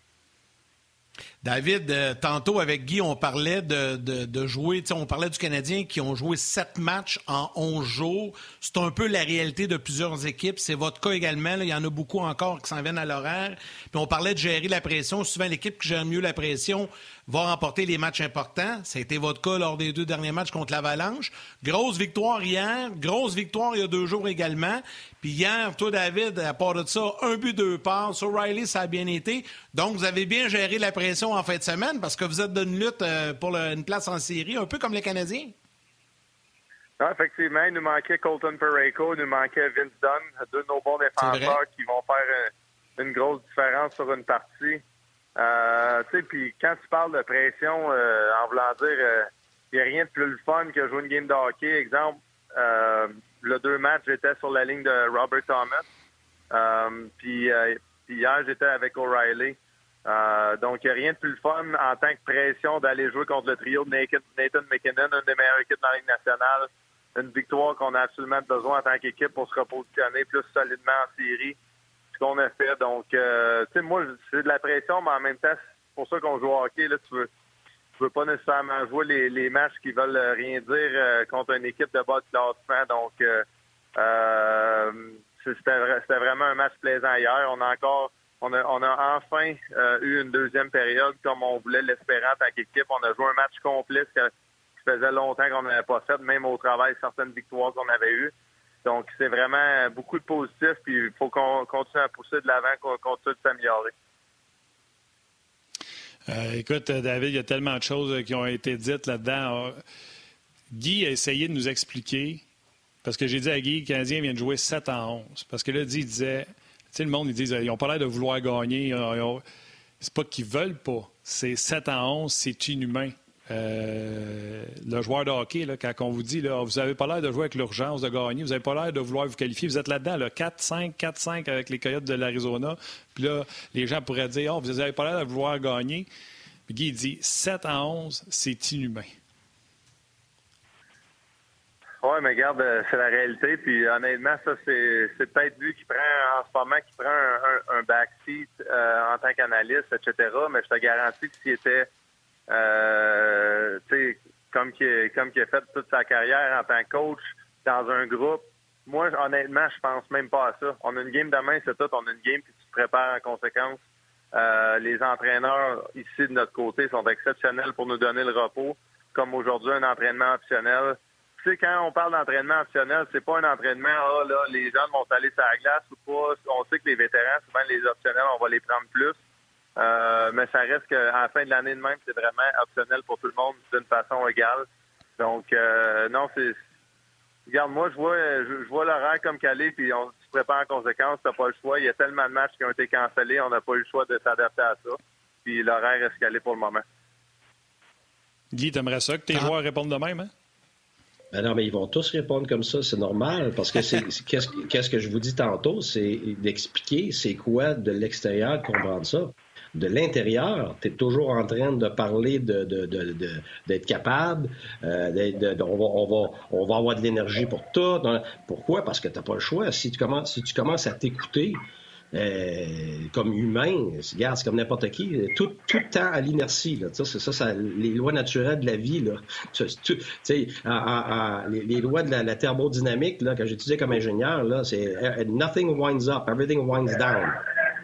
David, euh, tantôt avec Guy, on parlait de, de, jouer, on parlait du Canadien qui ont joué sept matchs en onze jours. C'est un peu la réalité de plusieurs équipes. C'est votre cas également. Il y en a beaucoup encore qui s'en viennent à l'horaire. Puis on parlait de gérer la pression. Souvent, l'équipe qui gère mieux la pression va remporter les matchs importants. Ça a été votre cas lors des deux derniers matchs contre l'Avalanche. Grosse victoire hier, grosse victoire il y a deux jours également. Puis hier, toi, David, à part de ça, un but, deux passes. O'Reilly, ça a bien été. Donc, vous avez bien géré la pression en fin de semaine parce que vous êtes dans une lutte euh, pour une place en série, un peu comme les Canadiens. Non, effectivement, il nous manquait Colton Pareko, il nous manquait Vince Dunn, deux de nos bons défenseurs qui vont faire euh, une grosse différence sur une partie. Euh, tu sais, puis quand tu parles de pression, euh, en voulant dire, il euh, n'y a rien de plus le fun que jouer une game de hockey. Exemple, le deux matchs, j'étais sur la ligne de Robert Thomas. puis, hier, j'étais avec O'Reilly. donc, il n'y a rien de plus le fun en tant que pression d'aller jouer contre le trio de Nathan McKinnon, une des meilleures équipes dans la Ligue nationale. Une victoire qu'on a absolument besoin en tant qu'équipe pour se repositionner plus solidement en série qu'on a fait. Donc, euh, tu sais, moi, c'est de la pression, mais en même temps, c'est pour ça qu'on joue au hockey. Là, tu veux, veux pas nécessairement jouer les, matchs qui veulent rien dire euh, contre une équipe de bas de classement. Donc, euh, c'était vraiment un match plaisant hier. On a encore, on a, on a enfin eu une deuxième période comme on voulait l'espérer en tant qu'équipe. On a joué un match complet, qui faisait longtemps qu'on n'avait pas fait, même au travail certaines victoires qu'on avait eues. Donc, c'est vraiment beaucoup de positifs, puis il faut qu'on continue à pousser de l'avant, qu'on continue de s'améliorer. Euh, écoute, David, il y a tellement de choses qui ont été dites là-dedans. Guy a essayé de nous expliquer, parce que j'ai dit à Guy, le Canadien vient de jouer 7 en 11. Parce que là, il disait, tu sais, le monde, ils disent, ils n'ont pas l'air de vouloir gagner. C'est pas qu'ils veulent pas. C'est 7 en 11, c'est inhumain. Euh, le joueur de hockey, là, quand on vous dit, là, vous n'avez pas l'air de jouer avec l'urgence de gagner, vous n'avez pas l'air de vouloir vous qualifier, vous êtes là-dedans, 4-5, 4-5 avec les Coyotes de l'Arizona. Puis là, les gens pourraient dire, oh, vous n'avez pas l'air de vouloir gagner. Puis Guy dit, 7 à 11, c'est inhumain. Oui, mais regarde, euh, c'est la réalité. Puis honnêtement, ça, c'est, peut-être lui qui prend en ce moment qui prend un, backseat euh, en tant qu'analyste, etc. Mais je te garantis que s'il était euh, comme qui comme qui a fait toute sa carrière en tant que coach dans un groupe. Moi, honnêtement, je pense même pas à ça. On a une game demain, c'est tout. On a une game, puis tu te prépares en conséquence. Euh, les entraîneurs ici de notre côté sont exceptionnels pour nous donner le repos, comme aujourd'hui un entraînement optionnel. Tu sais, quand on parle d'entraînement optionnel, c'est pas un entraînement, ah là, les gens vont aller sur la glace ou pas. On sait que les vétérans, souvent les optionnels, on va les prendre plus. Euh, mais ça reste qu'à la fin de l'année de même, c'est vraiment optionnel pour tout le monde d'une façon égale. Donc, euh, non, c'est. Regarde, moi, je vois, je, vois l'horaire comme calé, puis on se prépare en conséquence. T'as pas le choix. Il y a tellement de matchs qui ont été cancellés, on n'a pas eu le choix de s'adapter à ça. Puis l'horaire reste calé pour le moment. Guy, t'aimerais ça que tes ah. joueurs répondent de même, hein? Ben non, mais ils vont tous répondre comme ça, c'est normal, parce que c'est qu'est-ce, qu'est-ce que je vous dis tantôt, c'est d'expliquer c'est quoi de l'extérieur comprendre ça de l'intérieur, tu es toujours en train de parler de, d'être capable, euh, on, va, on, va, avoir de l'énergie pour tout. Pourquoi? Parce que tu n'as pas le choix. Si tu commences, si tu commences à t'écouter, euh, comme humain, regarde, c'est comme n'importe qui, tout, tout le temps à l'inertie. C'est ça, ça, les lois naturelles de la vie. Là. (laughs) Les, lois de la, thermodynamique, là, quand j'étudiais comme ingénieur, là, c'est euh, nothing winds up, everything winds down.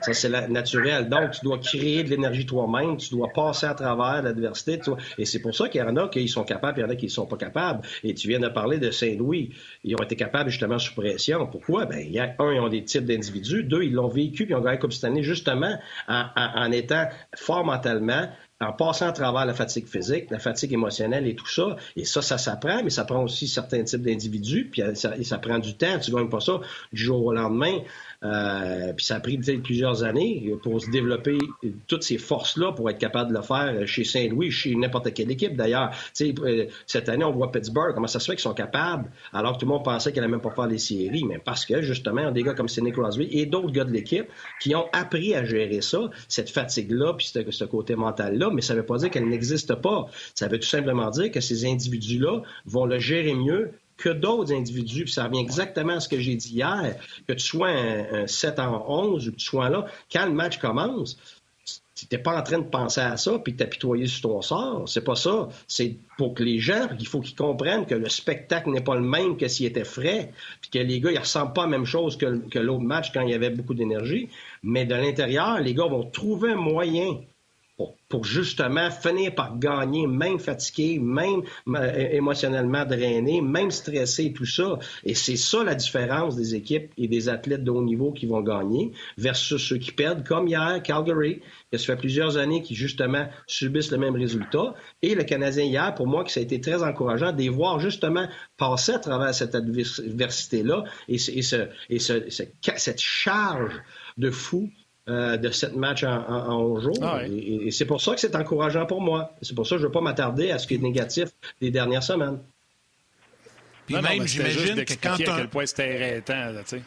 Ça, c'est naturel. Donc, tu dois créer de l'énergie toi-même, tu dois passer à travers l'adversité. Et c'est pour ça qu'il y en a qui sont capables, il y en a qui ne sont pas capables. Et tu viens de parler de Saint-Louis. Ils ont été capables justement sous pression. Pourquoi? Ben, il y a un, ils ont des types d'individus. Deux, ils l'ont vécu puis ils ont gagné année justement en, en étant fort mentalement, en passant à travers la fatigue physique, la fatigue émotionnelle et tout ça. Et ça, ça s'apprend, mais ça prend aussi certains types d'individus, puis ça, ça, prend du temps. Tu gagnes pas ça du jour au lendemain. Euh, puis ça a pris plusieurs années pour se développer toutes ces forces-là pour être capable de le faire chez Saint-Louis, chez n'importe quelle équipe d'ailleurs. Euh, cette année, on voit Pittsburgh, comment ça se fait qu'ils sont capables, alors que tout le monde pensait qu'ils n'allaient même pas faire les séries, mais parce que justement, des gars comme Sidney Crosby et d'autres gars de l'équipe qui ont appris à gérer ça, cette fatigue-là, puis ce côté mental-là, mais ça ne veut pas dire qu'elle n'existe pas. Ça veut tout simplement dire que ces individus-là vont le gérer mieux que d'autres individus. Puis ça revient exactement à ce que j'ai dit hier, que tu sois un, 7 en 11 ou que tu sois là, quand le match commence, tu n'es pas en train de penser à ça puis t'apitoyer sur ton sort. C'est pas ça. C'est pour que les gens, il faut qu'ils comprennent que le spectacle n'est pas le même que s'il était frais, puis que les gars, ils ressemblent pas à la même chose que l'autre match quand il y avait beaucoup d'énergie. Mais de l'intérieur, les gars vont trouver un moyen pour, justement finir par gagner, même fatigué, même émotionnellement drainé, même stressé, tout ça. Et c'est ça la différence des équipes et des athlètes de haut niveau qui vont gagner versus ceux qui perdent, comme hier, Calgary, que ça fait plusieurs années qui justement subissent le même résultat. Et le Canadien hier, pour moi, que ça a été très encourageant de voir justement passer à travers cette adversité-là et, ce, et cette charge de fou euh, de sept matchs en, en, jours. Ah et, c'est pour ça que c'est encourageant pour moi. C'est pour ça que je ne veux pas m'attarder à ce qui est négatif des dernières semaines. Puis même, j'imagine que quand à quel point c'était irritant, tu sais.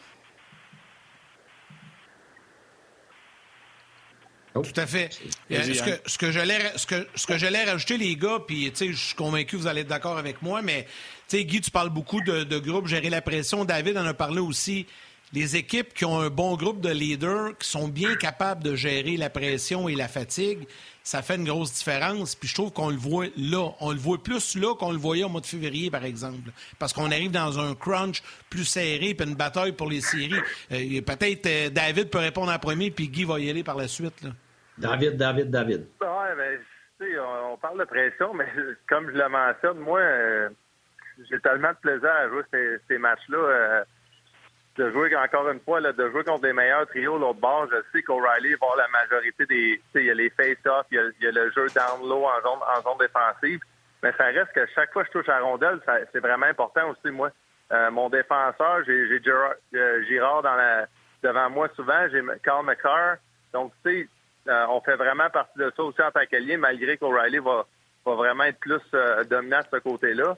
Oh. Tout à fait. Euh, ce, que, ce, que j'allais, ce, que, ce que j'allais rajouter, les gars, puis je suis convaincu que vous allez être d'accord avec moi, mais Guy, tu parles beaucoup de, de groupe, gérer la pression. David en a parlé aussi les équipes qui ont un bon groupe de leaders, qui sont bien capables de gérer la pression et la fatigue, ça fait une grosse différence. Puis je trouve qu'on le voit là. On le voit plus là qu'on le voyait au mois de février, par exemple. Parce qu'on arrive dans un crunch plus serré, puis une bataille pour les séries. Euh, peut-être euh, David peut répondre en premier, puis Guy va y aller par la suite. Là. David, David, David. Oui, ben, on, parle de pression, mais comme je le mentionne, moi, euh, j'ai tellement de plaisir à jouer ces, ces matchs-là de jouer encore une fois, là, de jouer contre des meilleurs trios l'autre bord. Je sais qu'O'Reilly va avoir la majorité des. Il y a les face-offs, il, y a le jeu down low en zone, en zone défensive. Mais ça reste que chaque fois que je touche à rondelle, c'est vraiment important aussi, moi. Euh, mon défenseur, j'ai euh, Girard, dans la, devant moi souvent, j'ai Carl McCarr. Donc, tu sais, euh, on fait vraiment partie de ça aussi en tant qu'allié, malgré qu'O'Reilly va, va vraiment être plus dominant de ce côté-là.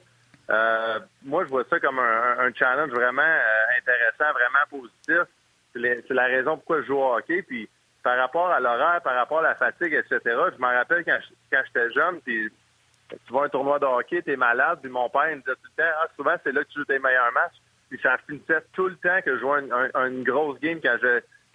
Euh, moi, je vois ça comme un, challenge vraiment euh, intéressant, vraiment positif. C'est la raison pourquoi je joue au hockey. Puis par rapport à l'horaire, par rapport à la fatigue, etc., je me rappelle quand, j'étais jeune, tu vois un tournoi de hockey, t'es malade, puis mon père me disait tout le temps, ah, souvent c'est là que tu joues tes meilleurs matchs. Puis ça finissait tout le temps que je jouais une, grosse game quand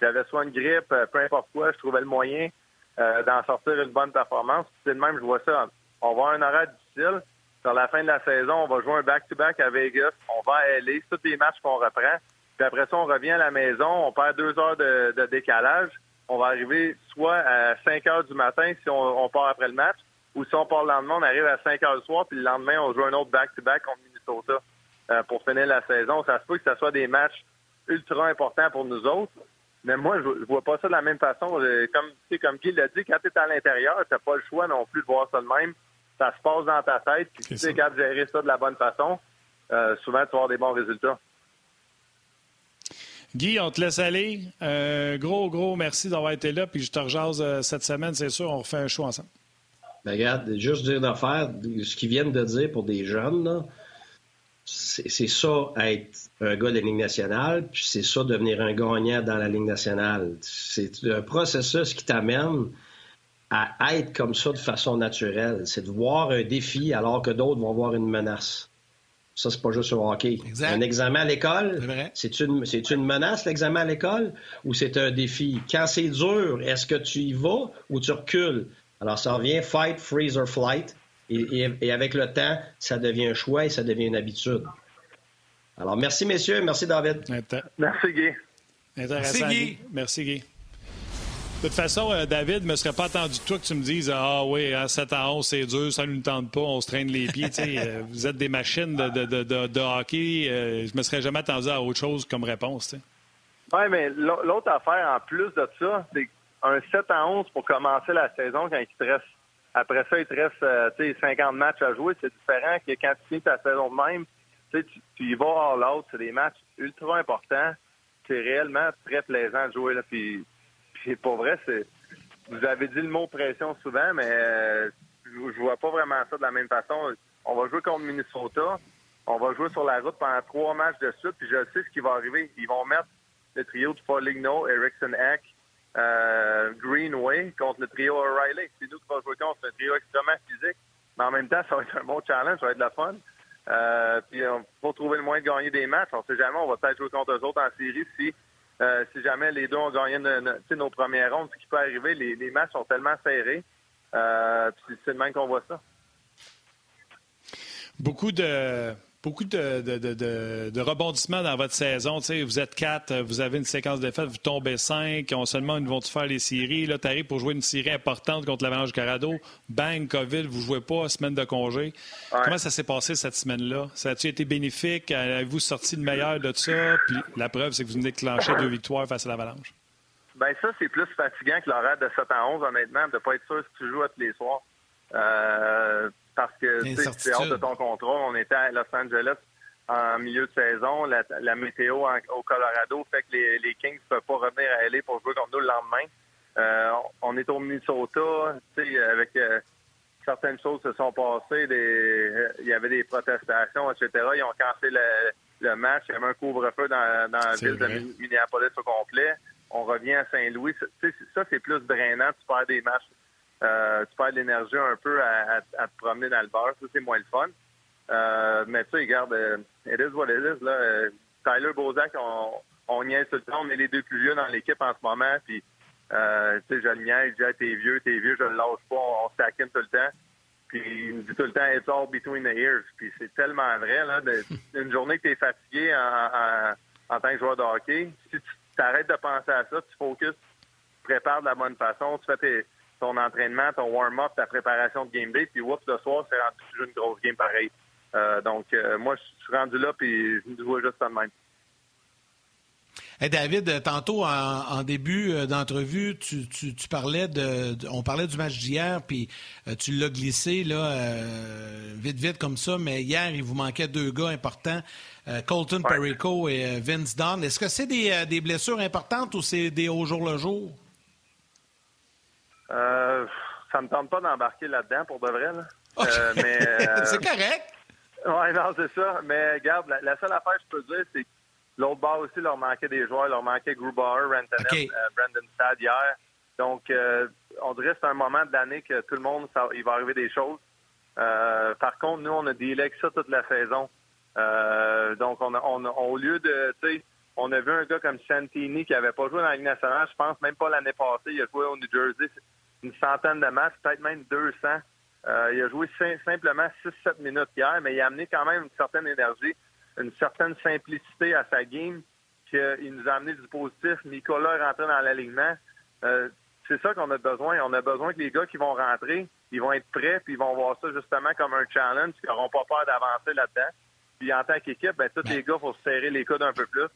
j'avais soit une grippe, euh, peu importe quoi, je trouvais le moyen d'en sortir une bonne performance. C'est de même, je vois ça. On va un horaire difficile. Sur la fin de la saison, on va jouer un back-to-back à Vegas. On va à LA. Tous les matchs qu'on reprend. Puis après ça, on revient à la maison. On perd deux heures de, décalage. On va arriver soit à 5 heures du matin si on, part après le match, ou si on part le lendemain, on arrive à 5 heures du soir, puis le lendemain, on joue un autre back-to-back contre Minnesota euh, pour finir la saison. Ça se peut que ce soit des matchs ultra importants pour nous autres. Mais moi, je, vois pas ça de la même façon. Euh, comme, comme Guy l'a dit, quand tu es à l'intérieur, tu n'as pas le choix non plus de voir ça de même ça se passe dans ta tête, puis tu sais, quand tu gérer ça de la bonne façon, euh, souvent, tu vas avoir des bons résultats. Guy, on te laisse aller. Euh, gros, gros merci d'avoir été là. Puis je te rejase euh, cette semaine, c'est sûr. On refait un show ensemble. Ben, regarde, juste dire d'affaire, ce qu'ils viennent de dire pour des jeunes, c'est ça, être un gars de la Ligue nationale, puis c'est ça, devenir un gagnant dans la Ligue nationale. C'est un processus qui t'amène à être comme ça de façon naturelle. C'est de voir un défi alors que d'autres vont voir une menace. Ça, c'est pas juste au hockey. Un examen à l'école, c'est une, c'est une menace, l'examen à l'école, ou c'est un défi? Quand c'est dur, est-ce que tu y vas ou tu recules? Alors, ça revient fight, freeze or flight. Et, avec le temps, ça devient un choix et ça devient une habitude. Alors, merci, messieurs. Merci, David. Merci, Guy. Intéressant, merci, Guy. Merci, Guy. De toute façon, euh, David, ne me serait pas attendu toi que tu me dises Ah oui, à 7 à 11, c'est dur, ça ne nous tente pas, on se traîne les pieds. (laughs) Euh, vous êtes des machines de, de, de, de hockey. Euh, je me serais jamais attendu à autre chose comme réponse. Oui, mais l'autre affaire en plus de ça, c'est un 7 à 11 pour commencer la saison quand il te reste Après ça, il te reste euh, 50 matchs à jouer. C'est différent que quand tu finis ta saison de même, tu, tu y vas all out. C'est des matchs ultra importants. C'est réellement très plaisant de jouer. Là. Puis, puis pour vrai, c'est vous avez dit le mot pression souvent, mais euh, je vois pas vraiment ça de la même façon. On va jouer contre Minnesota. On va jouer sur la route pendant trois matchs de suite, puis je sais ce qui va arriver. Ils vont mettre le trio de Foligno, Erickson Eck, euh, Greenway contre le trio O'Reilly. C'est nous qui va jouer contre un trio extrêmement physique. Mais en même temps, ça va être un bon challenge, ça va être de la fun. Euh, puis il faut trouver le moyen de gagner des matchs. On sait jamais, on va peut-être jouer contre eux autres en série si euh, si jamais les deux ont gagné nos premières rondes, ce qui peut arriver, les, les matchs sont tellement serrés. Euh, c'est le même qu'on voit ça. Beaucoup de beaucoup de, de, de, rebondissements dans votre saison. vous êtes quatre, vous avez une séquence de défaites, vous tombez cinq, on seulement ils vont faire les séries? Là, tu arrives pour jouer une série importante contre l'Avalanche Carado. Bang, COVID, vous jouez pas, semaine de congé. Comment ça s'est passé cette semaine-là? Ça a-tu été bénéfique? Avez-vous sorti le meilleur de ça? Puis la preuve, c'est que vous venez de clencher deux victoires face à l'Avalanche. Ben ça, c'est plus fatigant que l'horaire de 7 à 11, honnêtement, de ne pas être sûr si tu joues tous les soirs. Euh, parce que c'est hors de ton contrôle. On était à Los Angeles en milieu de saison. La, météo au Colorado fait que les, Kings ne peuvent pas revenir à LA pour jouer comme nous le lendemain. Euh, on est au Minnesota, avec euh, certaines choses se sont passées. il y avait des protestations, etc. Ils ont cassé le, match. Il y avait un couvre-feu dans, la ville de Minneapolis au complet. On revient à Saint-Louis. Ça, c'est plus drainant. Tu perds des matchs euh, tu perds de l'énergie un peu à, te promener dans le bar. Ça, c'est moins le fun. Euh, mais tu sais, regarde, euh, it is what it is. Là. Tyler Bozak, on, on niaise tout le temps. On est les deux plus vieux dans l'équipe en ce moment. Puis, euh, tu sais, je le niaise. Je dis, t'es vieux, t'es vieux, je le lâche pas. On, on tout le temps. Puis, il me dit tout le temps, it's all between the ears. Puis, c'est tellement vrai. Là, (laughs) une journée que t'es fatigué en, en, tant que joueur de hockey, si tu t'arrêtes de penser à ça, tu focuses, tu prépares de la bonne façon, tu fais tes ton entraînement, ton warm-up, ta préparation de game day, puis oups, le soir, c'est rendu une grosse game pareil. Euh, donc, euh, moi, je suis rendu là, puis je me vois juste ça de même. Hey David, tantôt en, début euh, d'entrevue, tu, parlais de, on parlait du match d'hier, puis tu l'as glissé là vite vite comme ça, mais hier il vous manquait deux gars importants, Colton Perico et Vince Dunn. Est-ce que c'est des, des, blessures importantes ou c'est des au jour le jour? Euh, ça me tente pas d'embarquer là-dedans pour de vrai. Là. Euh, mais (laughs) euh, c'est correct. Oui, non, c'est ça. Mais regarde, la, seule affaire que je peux dire, c'est que l'autre bord aussi leur manquait des joueurs. Il leur manquait Grubauer, Rantanen, Brandon Stad hier. Donc, on dirait que c'est un moment de l'année que tout le monde, il va arriver des choses. par contre, nous, on a délai ça toute la saison. donc, on, a, on, au lieu de, tu sais, on a vu un gars comme Santini qui n'avait pas joué dans la Ligue nationale, je pense même pas l'année passée. Il a joué au New Jersey une centaine de matchs, peut-être même 200. Euh, il a joué simplement 6-7 minutes hier, mais il a amené quand même une certaine énergie, une certaine simplicité à sa game, qu'il nous a amené du positif. Nicolas est rentré dans l'alignement. Euh, c'est ça qu'on a besoin. On a besoin que les gars qui vont rentrer, ils vont être prêts, puis ils vont voir ça justement comme un challenge, ils n'auront pas peur d'avancer là-dedans. Puis en tant qu'équipe, ben, tous les gars, il faut se serrer les coudes un peu plus.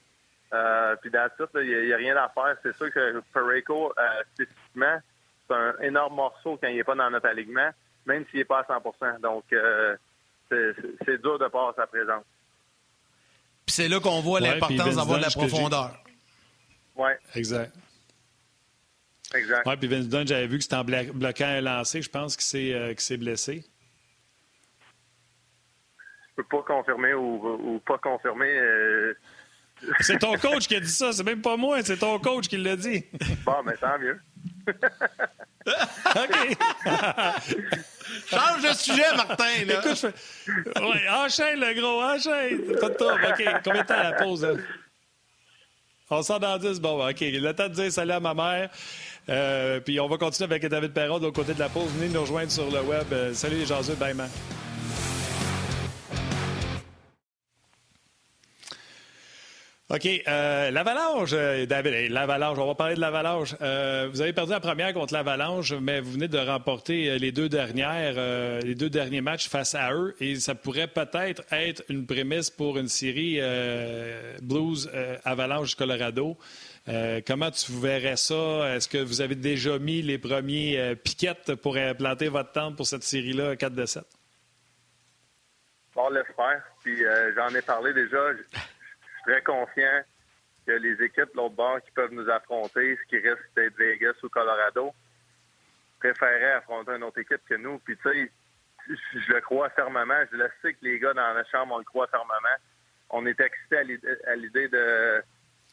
Euh, puis dans tout, il n'y a, rien à faire. C'est sûr que Pareco, euh, spécifiquement, c'est un énorme morceau quand il n'est pas dans notre alignement, même s'il n'est pas à 100% Donc, euh, c'est dur de passer à sa présence. Puis c'est là qu'on voit l'importance d'avoir de la profondeur. Oui. Exact. Exact. Oui, puis Vince Dunn, j'avais vu que c'était en bloquant un lancer, je pense qu'il s'est blessé. Je peux pas confirmer ou, pas confirmer. C'est ton coach qui a dit ça, c'est même pas moi, c'est ton coach qui l'a dit. Bon, mais tant mieux. OK. (laughs) Change de sujet, Martin. Là. Écoute, je ouais, enchaîne, le gros, enchaîne. Pas de. OK. Combien de temps la pause? Hein? On sort dans 10. Bon, OK. Le temps de dire salut à ma mère. Euh, puis on va continuer avec David Perron de l'autre côté de la pause. Venez nous rejoindre sur le web. Euh, salut les gens, bye, man. OK. Euh, L'Avalanche, euh, David, l'Avalanche, on va parler de l'Avalanche. Euh, vous avez perdu la première contre l'Avalanche, mais vous venez de remporter les deux dernières, les deux derniers matchs face à eux, et ça pourrait peut-être être une prémisse pour une série Blues Avalanche Colorado. comment tu verrais ça? Est-ce que vous avez déjà mis les premiers piquettes pour implanter votre tente pour cette série-là 4 de 7? On l'espère. Puis j'en ai parlé déjà très confiant que les équipes de l'autre bord qui peuvent nous affronter, ce qui risque d'être Vegas ou Colorado, préféraient affronter une autre équipe que nous. Puis tu sais, je le crois fermement. Je le sais que les gars dans la chambre, on le croit fermement. On est excités à l'idée de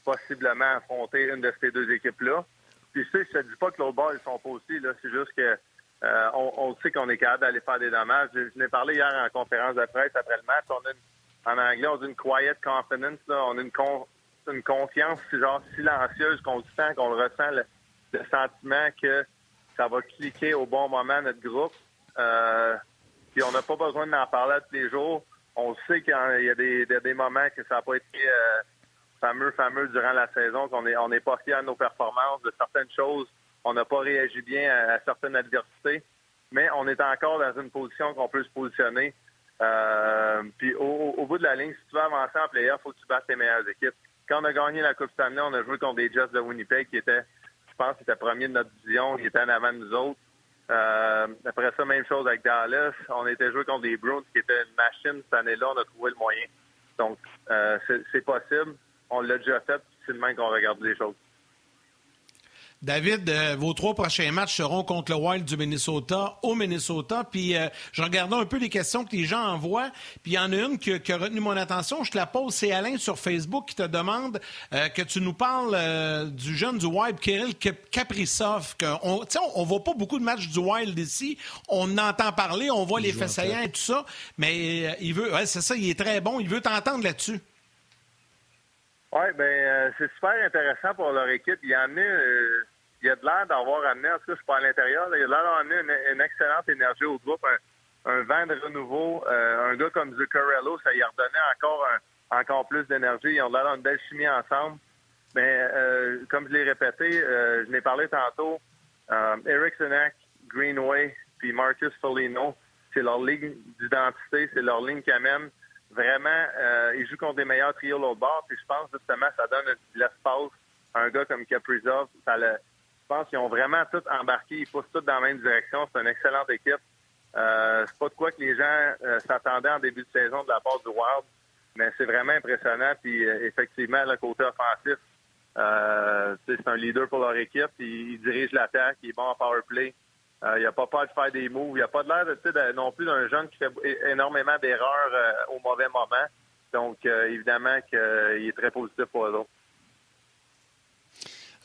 possiblement affronter une de ces deux équipes-là. Puis tu sais, je te dis pas que l'autre bord, ils sont pas aussi. C'est juste que euh, on, sait qu'on est capable d'aller faire des dommages. Je, je l'ai parlé hier en conférence de presse après le match. On a une en anglais, on dit une quiet confidence. On a une, une confiance genre silencieuse qu'on sent, qu'on le ressent, le, sentiment que ça va cliquer au bon moment notre groupe. Euh, puis on n'a pas besoin d'en parler tous les jours. On sait qu'il y a des, des, moments que ça n'a pas été euh, fameux, fameux durant la saison, qu'on n'est on n'est pas fiers de nos performances, de certaines choses. On n'a pas réagi bien à certaines adversités. Mais on est encore dans une position qu'on peut se positionner. Euh, puis au, bout de la ligne, si tu veux avancer en playoff, il faut que tu battes tes meilleures équipes. Quand on a gagné la Coupe Stanley, on a joué contre des Jets de Winnipeg qui étaient, je pense, étaient premiers de notre division, qui étaient en avant de nous autres. Euh, après ça, même chose avec Dallas. On était joué contre des Bruins qui étaient une machine cette année-là. On a trouvé le moyen. Donc, euh, c'est possible. On l'a déjà fait. C'est le même qu'on regarde les choses. David, euh, vos trois prochains matchs seront contre le Wild du Minnesota au Minnesota. Puis euh, je regardais un peu les questions que les gens envoient. Puis il y en a une qui, a retenu mon attention. Je te la pose. C'est Alain sur Facebook qui te demande euh, que tu nous parles du jeune du Wild, Kirill Kaprizov. on ne voit pas beaucoup de matchs du Wild ici. On entend parler, on voit les faits saillants et tout ça. Mais il veut, c'est ça, il est très bon. Il veut t'entendre là-dessus. Oui, ben c'est super intéressant pour leur équipe. Il y en a il a de l'air d'avoir amené, en tout cas, je suis pas à l'intérieur, il a l'air d'avoir amené une, excellente énergie au groupe, un, vent de renouveau. Euh, un gars comme Zuccarello, ça y a redonné encore encore plus d'énergie. Ils ont l'air d'avoir une belle chimie ensemble. Mais euh, comme je l'ai répété, euh, je l'ai parlé tantôt, Eric Senac, Greenway, puis Marcus Folino, c'est leur ligne d'identité, c'est leur ligne qui amène. Vraiment, ils jouent contre des meilleurs trios l'autre bord, puis je pense justement ça donne de l'espace à un gars comme Kaprizov. Ça le, je pense qu'ils ont vraiment tout embarqué. Ils poussent tous dans la même direction. C'est une excellente équipe. Euh, c'est pas de quoi que les gens euh, s'attendaient en début de saison de la part du Wild, mais c'est vraiment impressionnant. Puis euh, effectivement, le côté offensif, euh, c'est un leader pour leur équipe. Il, dirige l'attaque, il est bon en power play. il n'a pas peur de faire des moves. Il n'a pas de l'air de, non plus d'un jeune qui fait énormément d'erreurs au mauvais moment. Donc, évidemment qu'il est très positif pour eux autres.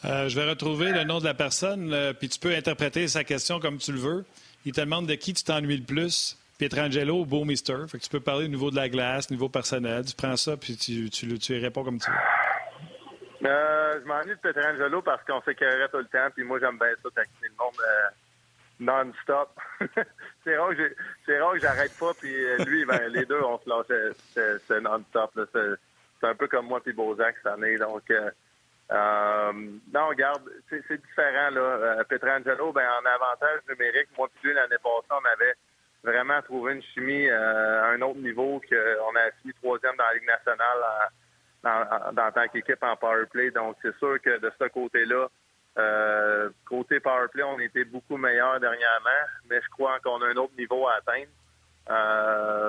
Euh, je vais retrouver le nom de la personne, euh, puis tu peux interpréter sa question comme tu le veux. Il te demande de qui tu t'ennuies le plus. Pietrangelo ou Beaumister. Fait que tu peux parler au niveau de la glace, au niveau personnel. Tu prends ça, puis tu, tu réponds comme tu veux. Euh, je m'ennuie de Pietrangelo parce qu'on s'écœurait tout le temps, puis moi, j'aime bien ça, taxiner le monde non-stop. (laughs) c'est rare que j'arrête pas, puis lui, ben, les deux, on se lâchait. C'est non-stop. C'est un peu comme moi puis Bozak cette année. Donc, euh, non, regarde, c'est différent. là. Euh, Petrangelo, ben, en avantage numérique, moi puis l'année passée, on avait vraiment trouvé une chimie euh, à un autre niveau qu'on a fini troisième dans la Ligue nationale en, tant qu'équipe en power play. Donc, c'est sûr que de ce côté-là, côté power play, on était beaucoup meilleur dernièrement, mais je crois qu'on a un autre niveau à atteindre.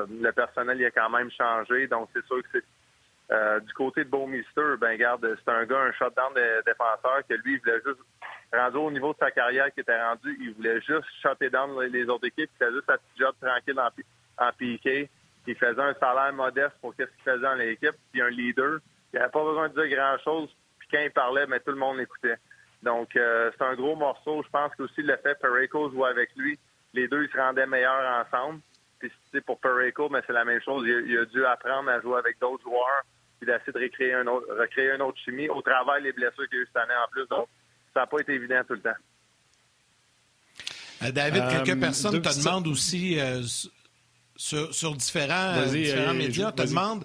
Le personnel il a quand même changé, donc c'est sûr que c'est euh, du côté de Beaumister, ben garde, c'est un gars, un shutdown de défenseur que lui, il voulait juste rendu au niveau de sa carrière qui était rendu, il voulait juste shutter down les autres équipes, il faisait juste sa petite job tranquille en, en piqué. Il faisait un salaire modeste pour ce qu'il faisait dans l'équipe, puis un leader. Il n'avait pas besoin de dire grand-chose, puis quand il parlait, mais tout le monde l'écoutait. Donc, euh, c'est un gros morceau. Je pense qu'aussi le fait Perico joue avec lui, les deux, ils se rendaient meilleurs ensemble. Puis, pour Perico, mais c'est la même chose. il a dû apprendre à jouer avec d'autres joueurs puis d'essayer de recréer un autre, recréer une autre chimie au travail les blessures qu'il y a eu cette année en plus. Donc, ça n'a pas été évident tout le temps. Euh, David, quelques euh, personnes te demandent aussi euh, sur, différents, différents médias, te demandent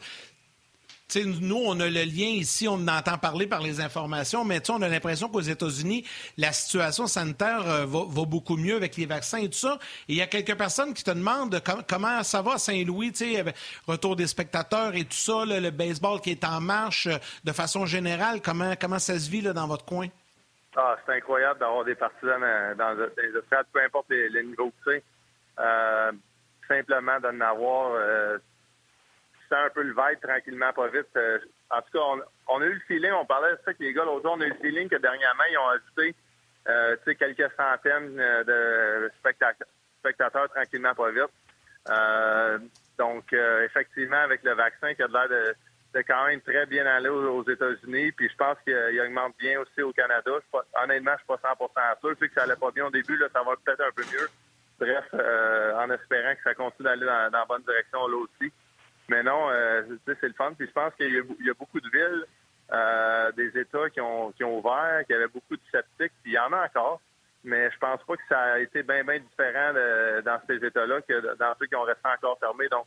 nous, on a le lien ici, on entend parler par les informations, mais on a l'impression qu'aux États-Unis, la situation sanitaire euh, va, beaucoup mieux avec les vaccins et tout ça. Et il y a quelques personnes qui te demandent comment ça va à Saint-Louis, retour des spectateurs et tout ça, le baseball qui est en marche euh, de façon générale, comment, comment ça se vit dans votre coin? Ah, c'est incroyable d'avoir des partisans dans, les stades, peu importe les, niveaux que c'est. Euh, simplement d'en avoir sens un peu le vibe tranquillement, pas vite. Euh, en tout cas, on, a eu le feeling, on parlait de ça avec les gars l'autre jour, on a eu le feeling que dernièrement, ils ont ajouté euh, quelques centaines euh, de spectateurs, tranquillement, pas vite. donc, effectivement, avec le vaccin qui a l'air de, quand même très bien aller aux, États-Unis, puis je pense qu'il augmente bien aussi au Canada. honnêtement, je suis pas 100% sûr. Je sais que ça allait pas bien au début, là, ça va peut-être un peu mieux. Bref, en espérant que ça continue d'aller dans, dans, la bonne direction là aussi. Mais non, euh, c'est le fun. Puis je pense qu'il y, a beaucoup de villes, euh, des États qui ont, qui ont ouvert, qui avaient beaucoup de sceptiques, puis il y en a encore. Mais je pense pas que ça a été bien, bien différent dans ces États-là que dans ceux qui ont resté encore fermés. Donc,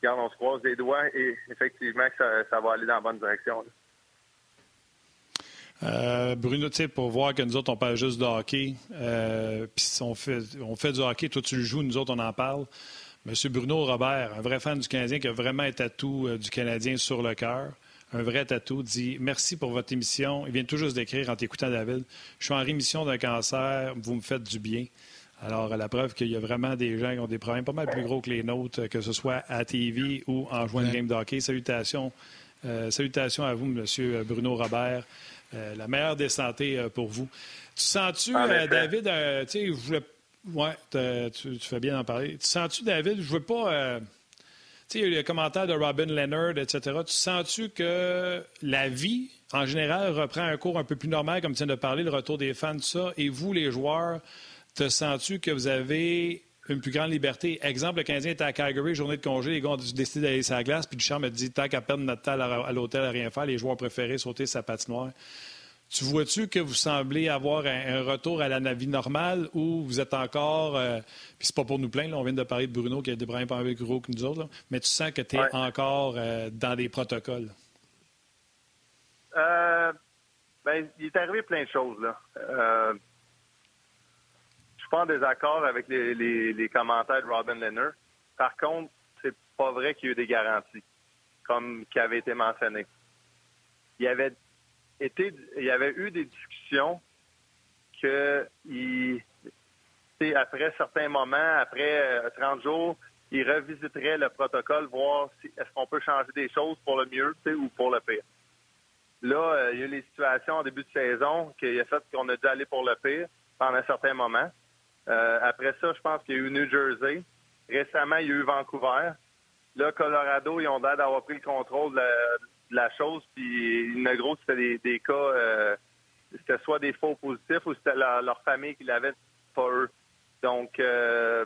regarde, on se croise les doigts et effectivement que ça, va aller dans la bonne direction. Euh, Bruno, tu sais, pour voir que nous autres, on parle juste de hockey, puis on fait, on fait du hockey, toi tu le joues, nous autres, on en parle. Monsieur Bruno Robert, un vrai fan du Canadien qui a vraiment un tatou euh, du Canadien sur le cœur, un vrai tatou, dit Merci pour votre émission. Il vient tout juste d'écrire en t'écoutant, David. Je suis en rémission d'un cancer, vous me faites du bien. Alors, la preuve qu'il y a vraiment des gens qui ont des problèmes pas mal plus gros que les nôtres, que ce soit à TV ou en jouant une game d'hockey. Salutations, euh, salutations à vous, Monsieur Bruno Robert. Euh, la meilleure des santé pour vous. Tu sens-tu, David, tu sais, je voulais oui, tu, fais bien d'en parler. Tu sens-tu, David, je veux pas. Euh, tu sais, il y a eu les commentaires de Robin Leonard, etc. Tu sens-tu que la vie, en général, reprend un cours un peu plus normal, comme tu viens de parler, le retour des fans, tout ça, et vous, les joueurs, te sens-tu que vous avez une plus grande liberté? Exemple, le Canadien était à Calgary, journée de congé, les gars ont décidé d'aller sur la glace, puis Duchamp me dit tant qu'à perdre notre temps à l'hôtel à rien faire, les joueurs préférés sauter sa patinoire. Tu vois-tu que vous semblez avoir un, retour à la vie normale ou vous êtes encore, euh, puis c'est pas pour nous plaindre, on vient de parler de Bruno qui a des problèmes avec gros que nous autres, mais tu sens que tu es encore euh, dans des protocoles? Euh, ben, il est arrivé plein de choses. Là. Euh, je suis pas en désaccord avec les, commentaires de Robin Leonard. Par contre, c'est pas vrai qu'il y a eu des garanties, comme qui avait été mentionné. Il y avait il y avait eu des discussions que après certains moments, après 30 euh, jours, il revisiterait le protocole, voir si est-ce qu'on peut changer des choses pour le mieux ou pour le pire. Là, euh, il y a eu les situations en début de saison qui a fait qu'on a dû aller pour le pire pendant un certain moment. Euh, après ça, je pense qu'il y a eu New Jersey. Récemment, il y a eu Vancouver. Là, Colorado, ils ont l'air d'avoir pris le contrôle de, la chose. Puis une gros, c'était des, cas, euh, c'était soit des faux positifs ou c'était leur, famille qui l'avait, pas eux. Donc, euh,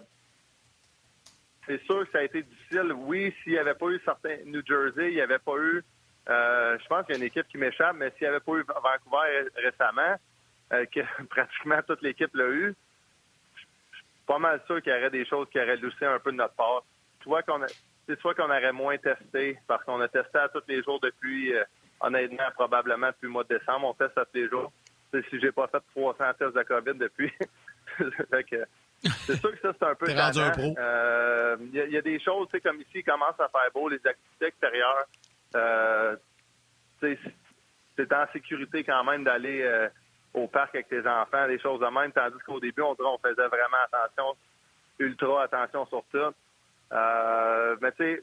c'est sûr que ça a été difficile. Oui, s'il n'y avait pas eu certains New Jersey, il n'y avait pas eu, euh, je pense qu'il y a une équipe qui m'échappe, mais s'il n'y avait pas eu Vancouver récemment, que (laughs) pratiquement toute l'équipe l'a eu, je suis pas mal sûr qu'il y aurait des choses qui auraient loussé un peu de notre part. Tu vois qu'on a, c'est soit qu'on aurait moins testé, parce qu'on a testé à tous les jours depuis, euh, honnêtement, probablement depuis le mois de décembre. On teste à tous les jours. si j'ai pas fait 300 tests de COVID depuis. (laughs) c'est sûr que ça, c'est un peu Il euh, y, a des choses, comme ici, il commence à faire beau, les activités extérieures. Euh, c'est en sécurité quand même d'aller euh, au parc avec tes enfants, des choses de même, tandis qu'au début, on, on faisait vraiment attention, ultra attention sur ça. Euh, mais tu sais,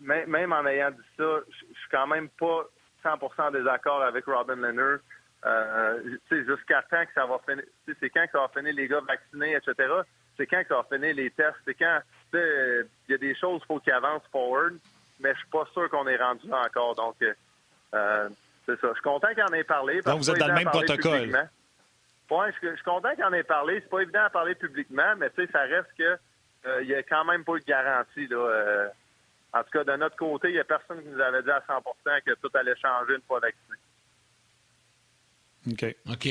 même en ayant dit ça, je suis quand même pas 100% désaccord avec Robin Leonard. Euh, jusqu'à quand que ça va finir, c'est quand que ça va finir les gars vaccinés, etc. C'est quand que ça va finir les tests, c'est quand, il y a des choses qu'il faut qu'ils avancent forward, mais je suis pas sûr qu'on est rendu là encore. Donc, euh, c'est ça. Je suis content qu'il en ait parlé. Donc, vous êtes dans le même protocole. Ouais, je, suis content qu'il en ait parlé. C'est pas évident à parler publiquement, mais tu sais, ça reste que il n'y a quand même pas eu de garantie. Là, euh. en tout cas, de notre côté, il n'y a personne qui nous avait dit à 100% que tout allait changer une fois vacciné. OK. OK.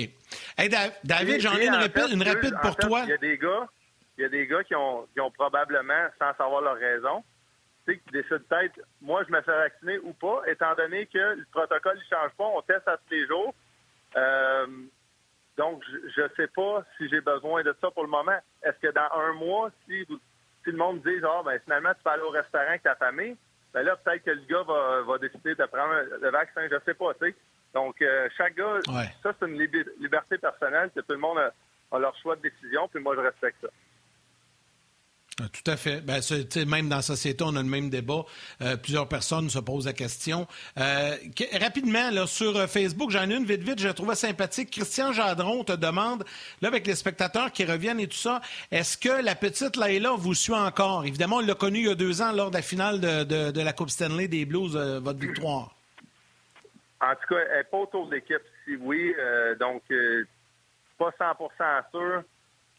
Hey, David, j'en ai une rapide, une rapide pour toi. Il y a des gars, il y a des gars qui ont, qui ont probablement, sans savoir leur raison, qui décide peut-être, moi, je me fais vacciner ou pas, étant donné que le protocole ne change pas, on teste à tous les jours. Euh, donc, je ne sais pas si j'ai besoin de ça pour le moment. Est-ce que dans un mois, si, si le monde dit, ah, ben, finalement, tu peux aller au restaurant avec ta famille, ben là, peut-être que le gars va, va décider de prendre le vaccin, je ne sais pas, tu sais. Donc, euh, chaque gars, ça, c'est une liberté personnelle que tout le monde a, a leur choix de décision, puis moi, je respecte ça. Ah, tout à fait. Ben, même dans la société, on a le même débat. Euh, plusieurs personnes se posent la question. Euh, rapidement, sur euh, Facebook, j'en ai une vite, vite, je la trouvais sympathique. Christian Jadron te demande, là, avec les spectateurs qui reviennent et tout ça, est-ce que la petite Layla vous suit encore? Évidemment, on l'a connue il y a deux ans lors de la finale de, de, la Coupe Stanley des Blues, votre victoire. En tout cas, elle n'est pas autour de l'équipe, si oui. donc, pas 100% sûr.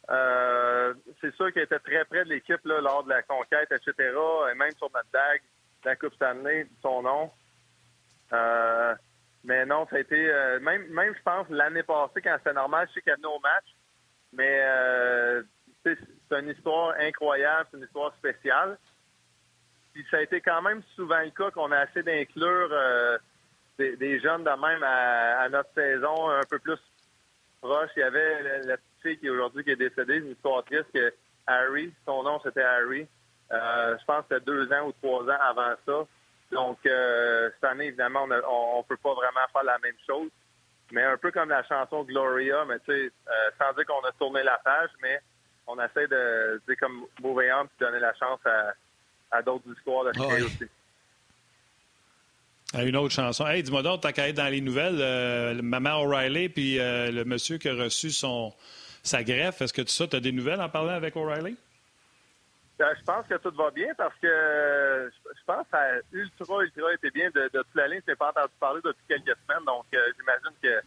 Euh, c'est sûr qu'elle était très près de l'équipe lors de la conquête, etc. Et même sur notre dague, la Coupe Stanley, son nom. Euh, mais non, ça a été euh, même, même je pense l'année passée quand c'était normal, je sais qu'elle venait au match. Mais c'est une histoire incroyable, c'est une histoire spéciale. Puis ça a été quand même souvent le cas qu'on a assez d'inclure des, jeunes de même à, notre saison un peu plus proche. Il y avait la, qui aujourd'hui qui est décédée, une histoire triste que Harry, son nom c'était Harry. Euh, je pense que c'était deux ans ou trois ans avant ça. Donc euh, cette année, évidemment, on ne peut pas vraiment faire la même chose. Mais un peu comme la chanson Gloria, mais tu sais, euh, sans dire qu'on a tourné la page, mais on essaie de, dire comme mauvais homme puis donner la chance à, d'autres histoires de créer aussi. Une autre chanson. Hey, dis-moi donc, t'as qu'à être dans les nouvelles, Maman O'Reilly puis le monsieur qui a reçu son, sa greffe. Est-ce que tu ça, as des nouvelles en parlant avec O'Reilly? Euh, je pense que tout va bien parce que je pense que ça ultra, ultra été bien de, toute la ligne. Je n'ai pas entendu parler depuis quelques semaines, donc euh, j'imagine que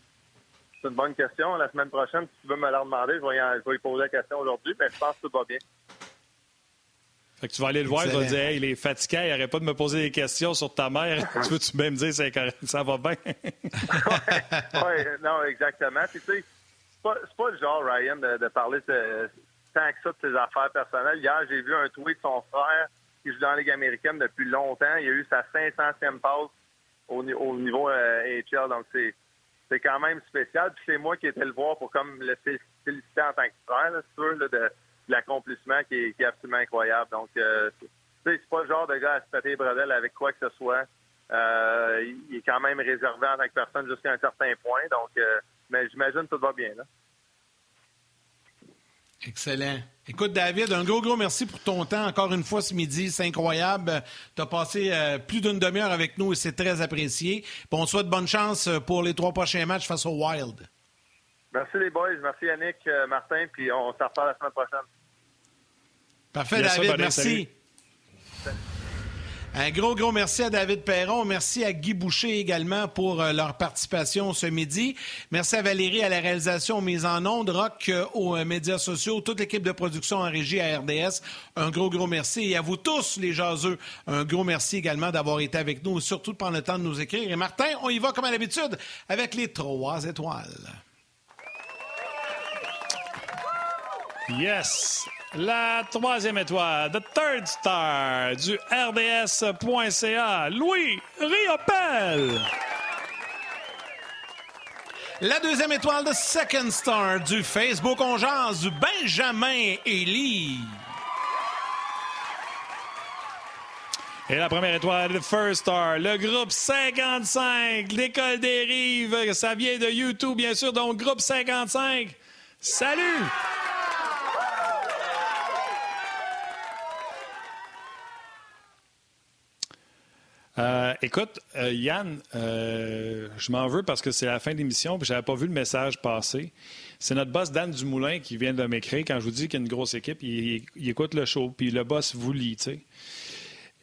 c'est une bonne question. La semaine prochaine, si tu veux me la demander, je vais, y, lui poser la question aujourd'hui, mais je pense que tout va bien. Fait que tu vas aller le voir, tu vas dire il est fatigué, il n'arrête pas de me poser des questions sur ta mère. (laughs) tu veux-tu même dire ça va bien? oui, non, exactement. Puis, tu sais, pas, pas le genre, Ryan, de, parler de, tant que ça de ses affaires personnelles. Hier, j'ai vu un tweet de son frère qui joue dans la Ligue américaine depuis longtemps. Il a eu sa 500e passe au, au niveau euh, AHL. Donc, c'est, quand même spécial. Puis c'est moi qui étais le voir pour comme le féliciter en tant que frère, là, sûr, de, l'accomplissement qui est, absolument incroyable. Donc, euh, c'est pas le genre de gars à se péter les bredelles avec quoi que ce soit. Euh, il est quand même réservé en tant que personne jusqu'à un certain point. Donc, euh, mais j'imagine que tout va bien. Là. Excellent. Écoute, David, un gros, gros merci pour ton temps encore une fois ce midi. C'est incroyable. Tu as passé euh, plus d'une demi-heure avec nous et c'est très apprécié. on te souhaite bonne chance euh, pour les trois prochains matchs face au Wild. Merci les boys. Merci Yannick, euh, Martin, puis on s'en reparle la semaine prochaine. Parfait, David. merci. Un gros, gros merci à David Perron. Merci à Guy Boucher également pour euh, leur participation ce midi. Merci à Valérie à la réalisation mise en ondes, Rock euh, aux euh, médias sociaux, toute l'équipe de production en régie à RDS. Un gros, gros merci. Et à vous tous, les jaseux, un gros merci également d'avoir été avec nous et surtout de prendre le temps de nous écrire. Et Martin, on y va comme à l'habitude avec les trois étoiles. Yes! La troisième étoile, The Third Star du RDS.ca, Louis Riopel. La deuxième étoile de Second Star du Facebook On du Benjamin Elie. Et la première étoile, de First Star, le groupe 55, l'École des Rives. Ça vient de YouTube, bien sûr, donc groupe 55. Salut! Euh, écoute, euh, Yann, euh, je m'en veux parce que c'est la fin de l'émission et je n'avais pas vu le message passer. C'est notre boss Dan Dumoulin qui vient de m'écrire. Quand je vous dis qu'il y a une grosse équipe, il, écoute le show, puis le boss vous lit.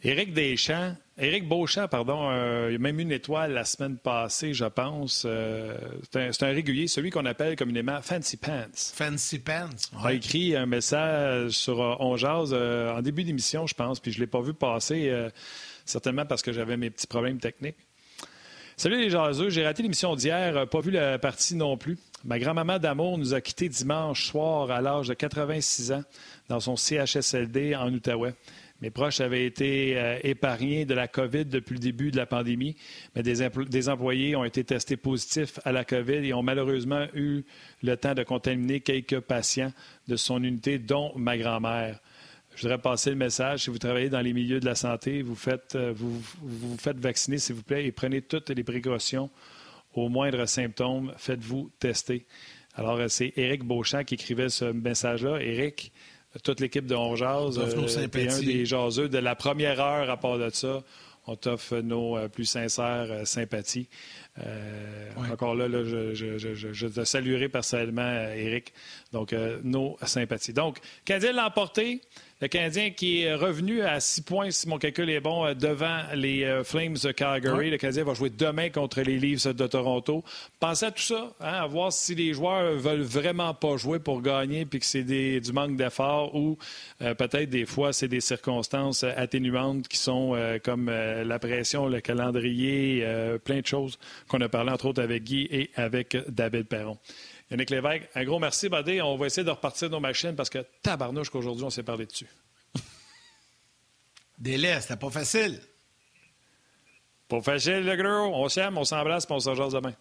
Éric Deschamps, Éric Beauchamp, pardon, il a même eu une étoile la semaine passée, je pense. c'est un, régulier, celui qu'on appelle communément Fancy Pants. Fancy Pants. Il a écrit un message sur On en début d'émission, je pense, puis je ne l'ai pas vu passer certainement parce que j'avais mes petits problèmes techniques. Salut les jaseux, j'ai raté l'émission d'hier, euh, pas vu la partie non plus. Ma grand-maman d'amour nous a quittés dimanche soir à l'âge de 86 ans dans son CHSLD en Outaouais. Mes proches avaient été euh, épargnés de la COVID depuis le début de la pandémie, mais des, employés ont été testés positifs à la COVID et ont malheureusement eu le temps de contaminer quelques patients de son unité, dont ma grand-mère. Je voudrais passer le message. Si vous travaillez dans les milieux de la santé, vous faites, euh, vous, vous faites vacciner, s'il vous plaît, et prenez toutes les précautions. Au moindre symptôme, faites-vous tester. Alors, euh, c'est Éric Beauchamp qui écrivait ce message-là. Éric, toute l'équipe de On Jazz, euh, un des jaseux de la première heure à part de ça. On t'offre nos euh, plus sincères euh, sympathies. Encore là, je, te saluerai personnellement, Éric. Donc, nos sympathies. Donc, Canadien l'a emporté. Le Canadien qui est revenu à six points, si mon calcul est bon, euh, devant les euh, Flames de Calgary. Le Canadien va jouer demain contre les Leafs de Toronto. Pensez à tout ça, hein, à voir si les joueurs veulent vraiment pas jouer pour gagner puis que c'est du manque d'effort ou euh, peut-être des fois c'est des circonstances atténuantes qui sont comme la pression, le calendrier, plein de choses qu'on a parlé entre autres avec Guy et avec David Perron. Yannick Lévesque, un gros merci, Badé. On va essayer de repartir nos machines parce que tabarnouche qu'aujourd'hui, on s'est parlé dessus. (laughs) Délai, c'était pas facile. Pas facile, le gros. On s'aime, on s'embrasse, puis on se rejoint demain.